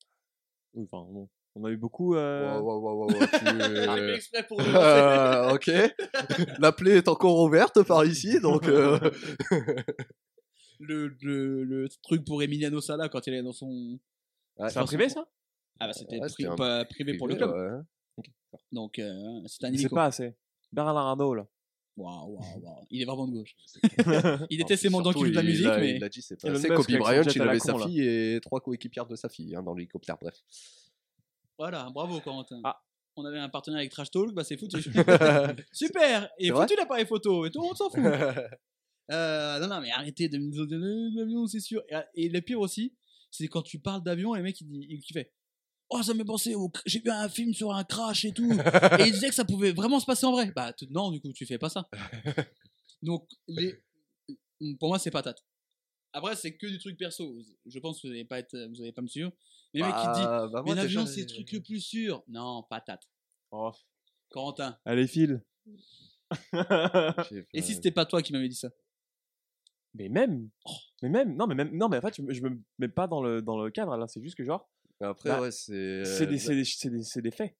Enfin, bon. On a eu beaucoup. euh, Wow, wow, wow, wow, wow, tu- exprès pour le Euh, ok. La plaie est encore ouverte par ici, donc. euh, le, le, le truc pour Emiliano Sala quand il est dans son. ouais, C'est un privé, ça? Ah bah c'était Ouais, pri- un pas privé pour le privé, club. ouais. Donc euh, c'est un C'est pas assez. Bernard Arnault, là. Waouh, waouh, waouh. Il est vraiment de gauche. il était ses mandants qui jouent de la il musique, a- mais. Il a dit, c'est pas. C'est Musk Kobe Bryant, il avait con, sa là. fille et trois coéquipières de sa fille hein, dans l'hélicoptère, bref. Voilà, bravo Corentin. Ah. On avait un partenaire avec Trash Talk, bah c'est foutu. Super Et foutu l'appareil photo, et tout le monde s'en fout. Euh, non, non, mais arrêtez de me dire l'avion, c'est sûr. Et, et le pire aussi, c'est quand tu parles d'avion, et le mec il, dit, il qui fait Oh, ça me fait penser au. J'ai vu un film sur un crash et tout. et il disait que ça pouvait vraiment se passer en vrai. Bah, non, du coup, tu fais pas ça. Donc, les... pour moi, c'est patate. Après, c'est que du truc perso. Je pense que vous n'allez pas, être... vous allez pas me suivre. Mais le mec qui dit Bah, bah, Mais l'avion, c'est le truc le plus sûr. Non, patate. Oh. Corentin. Allez, file. Et si c'était pas toi qui m'avais dit ça? Mais même. Mais même. Non, mais même. Non, mais en fait, je me- je me mets pas dans le, dans le cadre, là. C'est juste que, genre, Mais Après, Bah, ouais, c'est. c'est des, euh, c'est des, c'est des, c'est des faits.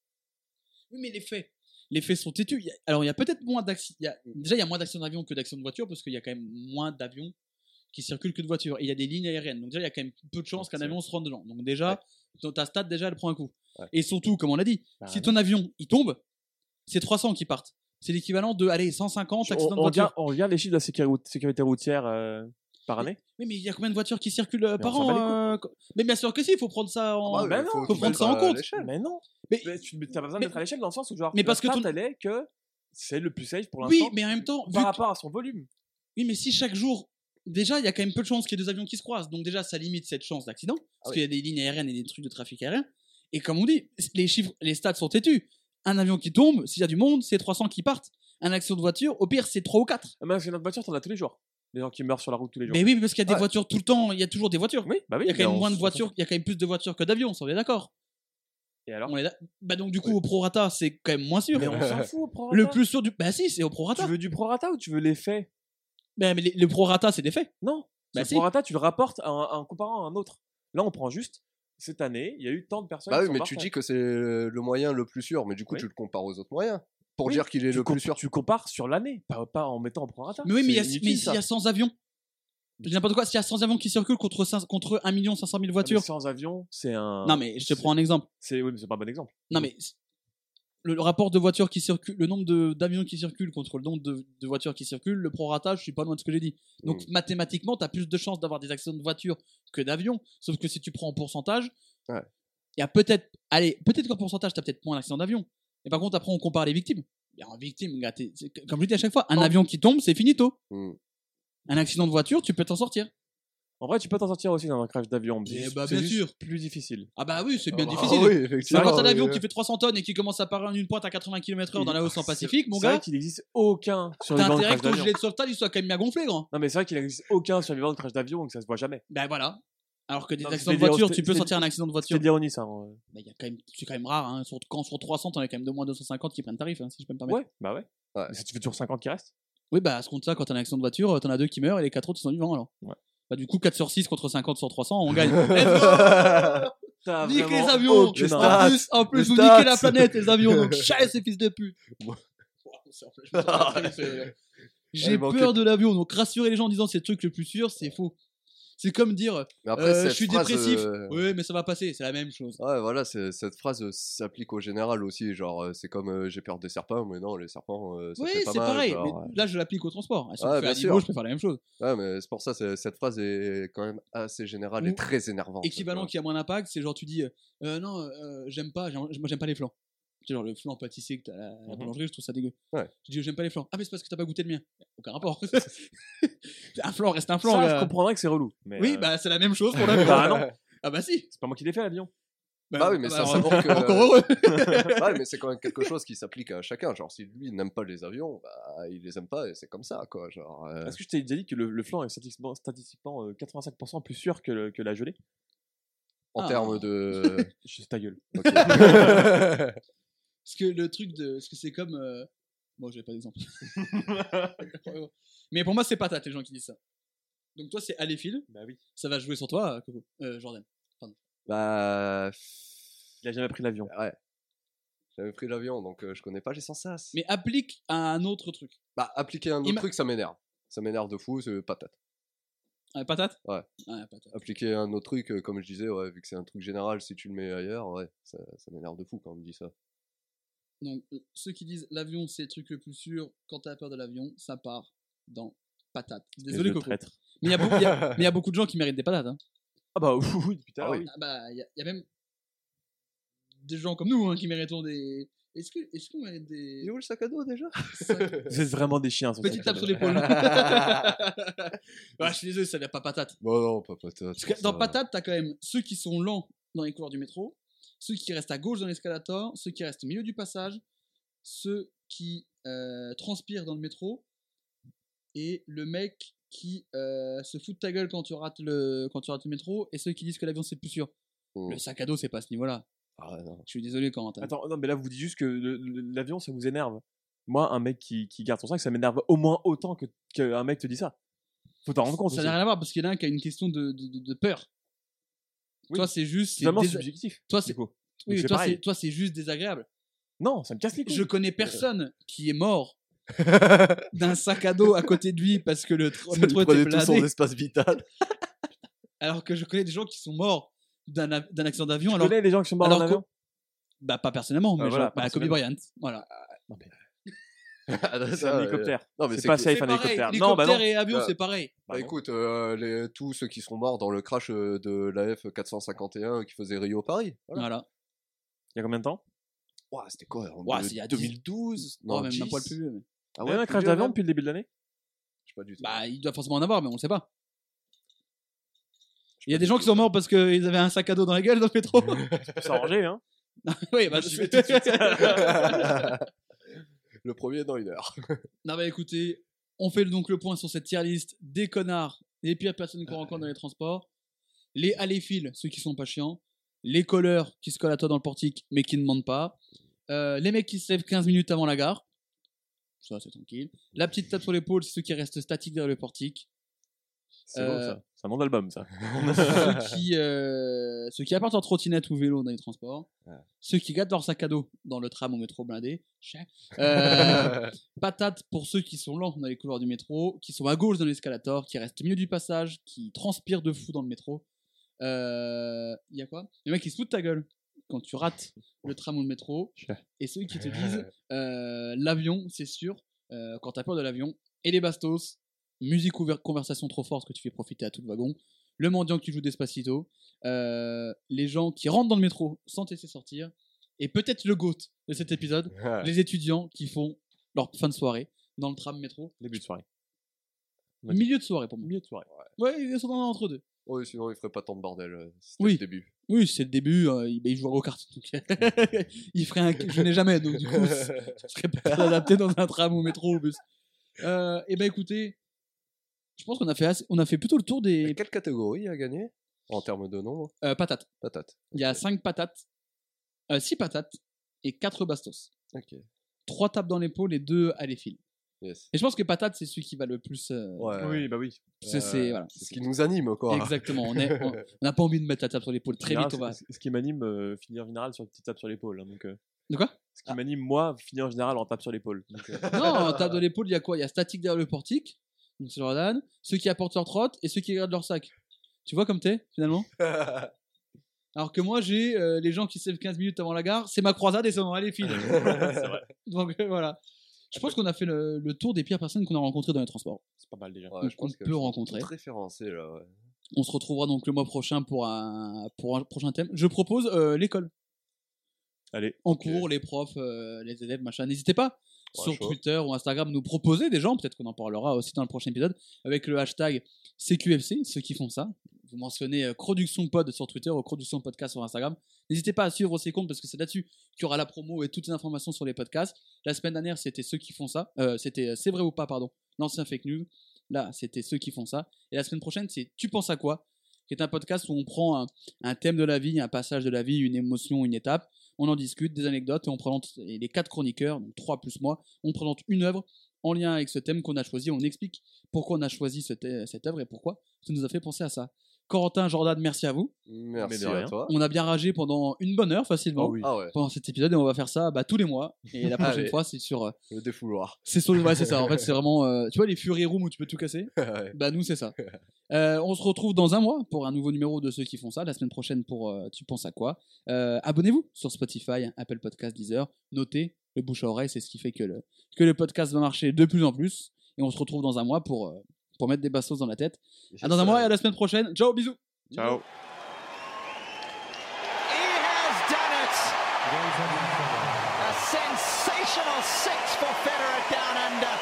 Oui, mais les faits. Les faits sont têtus. Il y a- Alors, il y a peut-être moins d'accidents. a- Déjà, il y a moins d'accidents d'avion que d'accidents de voiture parce qu'il y a quand même moins d'avions qui circulent que de voitures. Et il y a des lignes aériennes. Donc, déjà, il y a quand même peu de chances qu'un avion se rende dedans. Donc, déjà, ta stat, déjà, elle prend un coup. Ouais. Et surtout, comme on l'a dit, Bah, si ton avion, il tombe, c'est 300 qui partent. C'est l'équivalent de, allez, 150 on, accidents de on voiture. regarde, on regarde les chiffres de la sécurité, sécurité routière euh, par année. Oui, mais il y a combien de voitures qui circulent euh, Mais par on an euh, Mais bien sûr que si, il faut prendre ça en. Ah Ben faut- non, faut faut prendre ça en mettre compte. Mais non. Mais- Mais tu n'as pas besoin mais- d'être à l'échelle dans le sens où, genre, mais parce que ton- est que c'est le plus safe pour oui, l'instant mais en même temps, par que- rapport à son volume. Oui, mais si chaque jour, déjà, il y a quand même peu de chances qu'il y ait deux avions qui se croisent. Donc déjà, ça limite cette chance d'accident, parce Ah oui. qu'il y a des lignes aériennes et des trucs de trafic aérien. Et comme on dit, les chiffres, les stats sont têtus. Un avion qui tombe, s'il y a du monde, c'est 300 qui partent. Un accident de voiture, au pire, c'est 3 ou 4. Ah, Mais c'est notre voiture, t'en as tous les jours. Les gens qui meurent sur la route tous les jours. Mais oui, mais parce qu'il y a des Ouais. voitures tout le temps, il y a toujours des voitures. Oui, bah oui. Il y a quand mais même on moins de s'en voitures, il y a quand même plus de voitures que d'avions, ça on est d'accord. Et alors On est Bah donc du coup, au prorata, c'est quand même moins sûr. Mais on s'en fout au prorata. Le plus sûr du. Bah si, c'est au prorata. Tu veux du prorata ou tu veux les faits? Bah, mais les- le prorata, c'est des faits. Non. Bah le si. prorata, tu le rapportes en, en comparant à un autre. Là, on prend juste cette année, il y a eu tant de personnes Bah qui oui, sont mais tu dis que c'est le moyen le plus sûr, mais du coup, Oui. tu le compares aux autres moyens. Pour Oui, dire qu'il est tu le plus sûr. Tu compares sur l'année, pas, pas en mettant en prorata. Mais oui, mais il y a- C'est mais inutile, s'il y a ça. 100 avions. Je dis n'importe quoi, s'il y a 100 avions qui circulent contre, 5 contre 1 500 000 Ah, mais voitures. Sans avion, c'est un. Non, mais je te prends un exemple. C'est oui, mais c'est pas un bon exemple. Non, mais le, le rapport de voitures qui circulent, le nombre de- d'avions qui circulent contre le nombre de, de voitures qui circulent, le prorata, je suis pas loin de ce que j'ai dit. Donc Mm. mathématiquement, tu as plus de chances d'avoir des accidents de voiture que d'avions. Sauf que si tu prends en pourcentage, il Ouais. y a peut-être, allez, peut-être qu'en pourcentage, tu as peut-être moins d'accidents d'avion. Mais par contre, après, on compare les victimes. Il y a un victime, gars, comme je dis à chaque fois, un Oh. avion qui tombe, c'est finito. Hmm. Un accident de voiture, tu peux t'en sortir. En vrai, tu peux t'en sortir aussi dans un crash d'avion. mais Eh c'est- bah, bien juste sûr. Plus difficile. Ah bah oui, c'est bien Ah difficile. oui, effectivement. quand t'as un avion qui fait 300 tonnes et qui commence à apparaître en une pointe à 80 km/h dans la Océan C'est- Pacifique, mon c'est vrai gars, qu'il n'existe aucun survivant t'as de intérêt crash que ton d'avion. gilet de sauvetage il soit quand même bien gonflé, grand. Non, mais c'est vrai qu'il n'existe aucun survivant de crash d'avion, donc ça se voit jamais. Ben voilà. Alors que des Non, accidents de voiture, tu peux sortir un accident de voiture. C'est de l'ironie, ça. Ben, il y a quand même, c'est quand même rare. Hein. Sur, quand sur 300, t'en as quand même de moins 250 qui prennent tarif, hein, si je peux me permettre. Ouais, bah ouais. Ouais. Mais ça, tu fais toujours 50 qui restent. Oui, bah à ce compte-là, quand t'as un accident de voiture, t'en as deux qui meurent et les quatre autres ils sont vivants alors. Ouais. Bah du coup, 4 sur 6 contre 50 sur 300, on gagne. T'as Nique les avions En stats. plus, en plus vous niquez la planète, les avions, donc chasse ces fils de pute. J'ai peur de l'avion, donc rassurer les gens en disant c'est le truc le plus sûr, c'est faux. C'est comme dire Mais après, euh, je suis phrase, dépressif. euh, Oui, mais ça va passer, c'est la même chose. Ouais, voilà, cette phrase euh, s'applique au général aussi. Genre, euh, c'est comme euh, j'ai peur des serpents, mais non, les serpents, ça Oui, fait pas c'est pareil. genre, mais là, je l'applique au transport. Si on Ouais, fait bien à niveau, je peux faire la même chose. Ouais, mais c'est pour ça, cette phrase est quand même assez générale Ou- et très énervante. Équivalent qui a moins d'impact, c'est genre tu dis non, j'aime pas, moi j'aime pas les flancs. Tu sais, genre le flan pâtissier que t'as à la, à la Mhm. boulangerie, je trouve ça dégueu. Ouais. Je dis j'aime pas les flancs. Ah, mais c'est parce que t'as pas goûté le mien. Aucun rapport. un flan reste un flan. Ça, gars. je comprendrais que c'est relou. Mais Oui, euh, bah c'est la même chose pour l'avion. Bah non. Ah bah si. C'est pas moi qui l'ai fait, l'avion. Bah oui, mais ça, alors, ça montre que- Encore heureux. ouais, mais c'est quand même quelque chose qui s'applique à chacun. Genre, si lui n'aime pas les avions, bah, il les aime pas et c'est comme ça, quoi. Genre, euh, Est-ce que je t'ai déjà dit que le, le flanc est statistiquement, statistiquement euh, 85% plus sûr que, le- que la gelée? En Ah. termes de. Je ta gueule. Ok. Parce que le truc de. Parce que c'est comme. euh, Bon, j'avais pas d'exemple. Mais pour moi, c'est patate, les gens qui disent ça. Donc toi, c'est aller fil. Bah oui. Ça va jouer sur toi, Coco. Euh, Jordan. bah. Il a jamais pris l'avion. Ouais. J'avais pris l'avion, donc euh, je connais pas les sensas. Mais applique à un autre truc. Bah, appliquer un autre Ima- truc, ça m'énerve. Ça m'énerve de fou, c'est patate. Ah, patate? Ouais. Ah, patate. Appliquer un autre truc, euh, comme je disais, ouais, vu que c'est un truc général, si tu le mets ailleurs, ouais, ça, ça m'énerve de fou quand on me dit ça. Donc, euh, ceux qui disent l'avion, c'est le truc le plus sûr, quand t'as peur de l'avion, ça part dans patate. Désolé, Coco. Mais il y, a beaucoup- il y a- mais il y a beaucoup de gens qui méritent des patates. Hein. Ah bah oui, depuis tout à Ah l'heure, oui. oui. Ah bah, il y, a- il y a même des gens comme nous hein, qui méritons des. Est-ce que est-ce qu'on mérite des. Il est où le sac à dos déjà? Vous êtes vraiment des chiens. sur Petite tape sur l'épaule. ouais, je suis désolé, ça vient pas patate. Bon, non, pas patate. Parce que dans patate, t'as quand même ceux qui sont lents dans les couloirs du métro, ceux qui restent à gauche dans l'escalator, ceux qui restent au milieu du passage, ceux qui euh, transpirent dans le métro, et le mec qui euh, se fout de ta gueule quand tu rates le quand tu rates le métro, et ceux qui disent que l'avion c'est le plus sûr. Mm. Le sac à dos, c'est pas à ce niveau-là. Ah, non. Je suis désolé, Corentin. Attends, non, mais là, vous dites juste que l'avion, ça vous énerve. Moi, un mec qui, qui garde son sac, ça m'énerve au moins autant que qu'un mec te dit ça. Faut t'en rendre compte. ça n'a rien à voir parce qu'il y en a un qui a une question de, de, de- de peur. Oui. Toi, c'est juste. C'est vraiment subjectif. Toi, c'est- coup. Oui, toi, c'est toi, c'est juste désagréable. Non, ça me casse les couilles. Je connais personne qui est mort d'un sac à dos à côté de lui parce que le tr- métro était prenait tout son blindé. espace vital. Alors que je connais des gens qui sont morts d'un d'un accident d'avion. Tu Alors, connais les gens qui sont morts alors en avion bah, pas personnellement, mais Ah, voilà, genre, bah, Kobe personnellement. Bryant. Voilà. Non, mais Ah, C'est un hélicoptère. Non, mais C'est pas que- safe un hélicoptère. hélicoptère Non, bah non. et avion, Bah, c'est pareil. Bah Bah écoute, euh, les, tous ceux qui sont morts dans le crash euh, de la F451 qui faisait Rio-Paris. Voilà. Voilà. Il y a combien de temps? Ouah, c'était quoi? En Ouah, il y a 10 2012 Non, même 10. un poil plus vieux. mais- Ah Il y a un crash d'avion depuis le début de l'année? Je sais pas du tout. Bah, il doit forcément en avoir, mais on le sait pas. Je Il y a des gens qui sont morts parce qu'ils avaient un sac à dos dans la gueule dans le métro. Ça peut s'arranger, hein oui, bah, J'y vais tout de suite. le premier dans une heure. Non, bah écoutez, on fait donc le point sur cette tier list des connards, les pires personnes qu'on rencontre dans les transports, les allées-fils, ceux qui sont pas chiants, les colleurs qui se collent à toi dans le portique mais qui ne demandent pas, euh, les mecs qui se lèvent 15 minutes avant la gare, ça c'est tranquille, la petite tape sur l'épaule, c'est ceux qui restent statiques derrière le portique, C'est Euh, beau, ça. C'est un nom d'album, ça. ceux, qui, euh, ceux qui apportent en trottinette ou vélo dans les transports, Ouais. ceux qui gardent leur sac à dos dans le tram ou métro blindé. Euh, patate pour ceux qui sont lents dans les couloirs du métro, qui sont à gauche dans l'escalator, qui restent au milieu du passage, qui transpirent de fou dans le métro. Il y a quoi? Les mecs qui se foutent de ta gueule quand tu rates le tram ou le métro. Et ceux qui te disent euh, l'avion, c'est sûr, euh, quand t'as peur de l'avion. Et les bastos, musique ou ver- conversation trop forte que tu fais profiter à tout le wagon. Le mendiant qui joue Despacito. euh, les gens qui rentrent dans le métro sans te laisser sortir. Et peut-être le GOAT de cet épisode, les étudiants qui font leur fin de soirée dans le tram métro. Début de soirée. Ouais. Milieu de soirée pour moi. Milieu de soirée. Ouais, ils sont dans entre deux. Oui, sinon il ferait pas tant de bordel. euh, C'était Oui. le début. Oui, c'est le début, euh, il, bah, il joue à go-kart. donc, il ferait un. Je n'ai jamais, donc du coup, ce serait peut-être adapté dans un tram ou métro ou bus. Euh, et ben écoutez, je pense qu'on a fait assez- on a fait plutôt le tour Et des quelle catégorie a gagné en termes de nombre? Euh, patates. Patate. Il y a 5 patates, 6 patates et 4 bastos. Ok. 3 tapes dans l'épaule et 2 à l'effil. Yes. Et je pense que patate, c'est celui qui va le plus. euh, Ouais. Oui, bah oui. c'est- c'est- voilà. C'est ce qui nous anime, quoi. Exactement. On est- on on n'a pas envie de mettre la tape sur l'épaule. Très vite, on va. Ce qui m'anime, euh, finit en général sur une petite tape sur l'épaule. hein, donc, euh, De quoi? ce qui m'anime, moi, finit en général en tape sur l'épaule. donc, euh, Non, en tape de l'épaule, il y a quoi? Il y a statique derrière le portique, donc c'est Jordan, ceux qui apportent leur trotte et ceux qui gardent leur sac. Tu vois comme t'es, finalement? Alors que moi, j'ai euh, les gens qui se lèvent 15 minutes avant la gare, c'est ma croisade et ça m'en va les filles. c'est vrai. donc euh, voilà. Je pense qu'on a fait le, le tour des pires personnes qu'on a rencontrées dans les transports. C'est pas mal déjà. Ouais, Donc, je pense on que peut rencontrer. référencé là. ouais. On se retrouvera donc le mois prochain pour un, pour un prochain thème. Je propose euh, l'école. Allez. En cours, les profs, euh, les élèves, machin. N'hésitez pas. Sur chaud. Twitter ou Instagram nous proposer des gens, peut-être qu'on en parlera aussi dans le prochain épisode, avec le hashtag CQFC, ceux qui font ça. Vous mentionnez euh, Production Pod sur Twitter ou Production Podcast sur Instagram. N'hésitez pas à suivre ces comptes parce que c'est là-dessus qu'il y aura la promo et toutes les informations sur les podcasts. La semaine dernière, c'était ceux qui font ça. Euh, c'était euh, C'est vrai ou pas, pardon, l'ancien fake news. Là, c'était ceux qui font ça. Et la semaine prochaine, c'est Tu penses à quoi qui est un podcast où on prend un, un thème de la vie, un passage de la vie, une émotion, une étape. On en discute, des anecdotes et on présente les quatre chroniqueurs, donc trois plus moi, on présente une œuvre en lien avec ce thème qu'on a choisi. On explique pourquoi on a choisi cette œuvre et pourquoi ça nous a fait penser à ça. Corentin, Jordan, merci à vous. Merci de rien. à toi. On a bien ragé pendant une bonne heure facilement. Oh oui. Ah ouais, Pendant cet épisode et on va faire ça bah, tous les mois. Et la prochaine Allez. fois, c'est sur. euh, le défouloir. c'est sur. Ouais, c'est ça. En fait, c'est vraiment. euh, tu vois, les Fury Room où tu peux tout casser Ouais. bah nous c'est ça. Euh, on se retrouve dans un mois pour un nouveau numéro de ceux qui font ça. La semaine prochaine pour euh, Tu penses à quoi Euh, Abonnez-vous sur Spotify, Apple Podcast, Deezer. Notez le bouche à oreille, c'est ce qui fait que le, que le podcast va marcher de plus en plus. Et on se retrouve dans un mois pour, euh, pour mettre des bastos dans la tête. À dans un mois et à la semaine prochaine. Ciao, bisous Ciao. He has done it. A sensational six for Federer down under.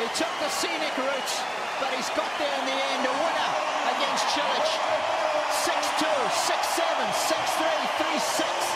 He took the scenic route, but he's got there in the end. A winner against Chilich. 6-2, 6-7, 6-3, 3-6, 6-1.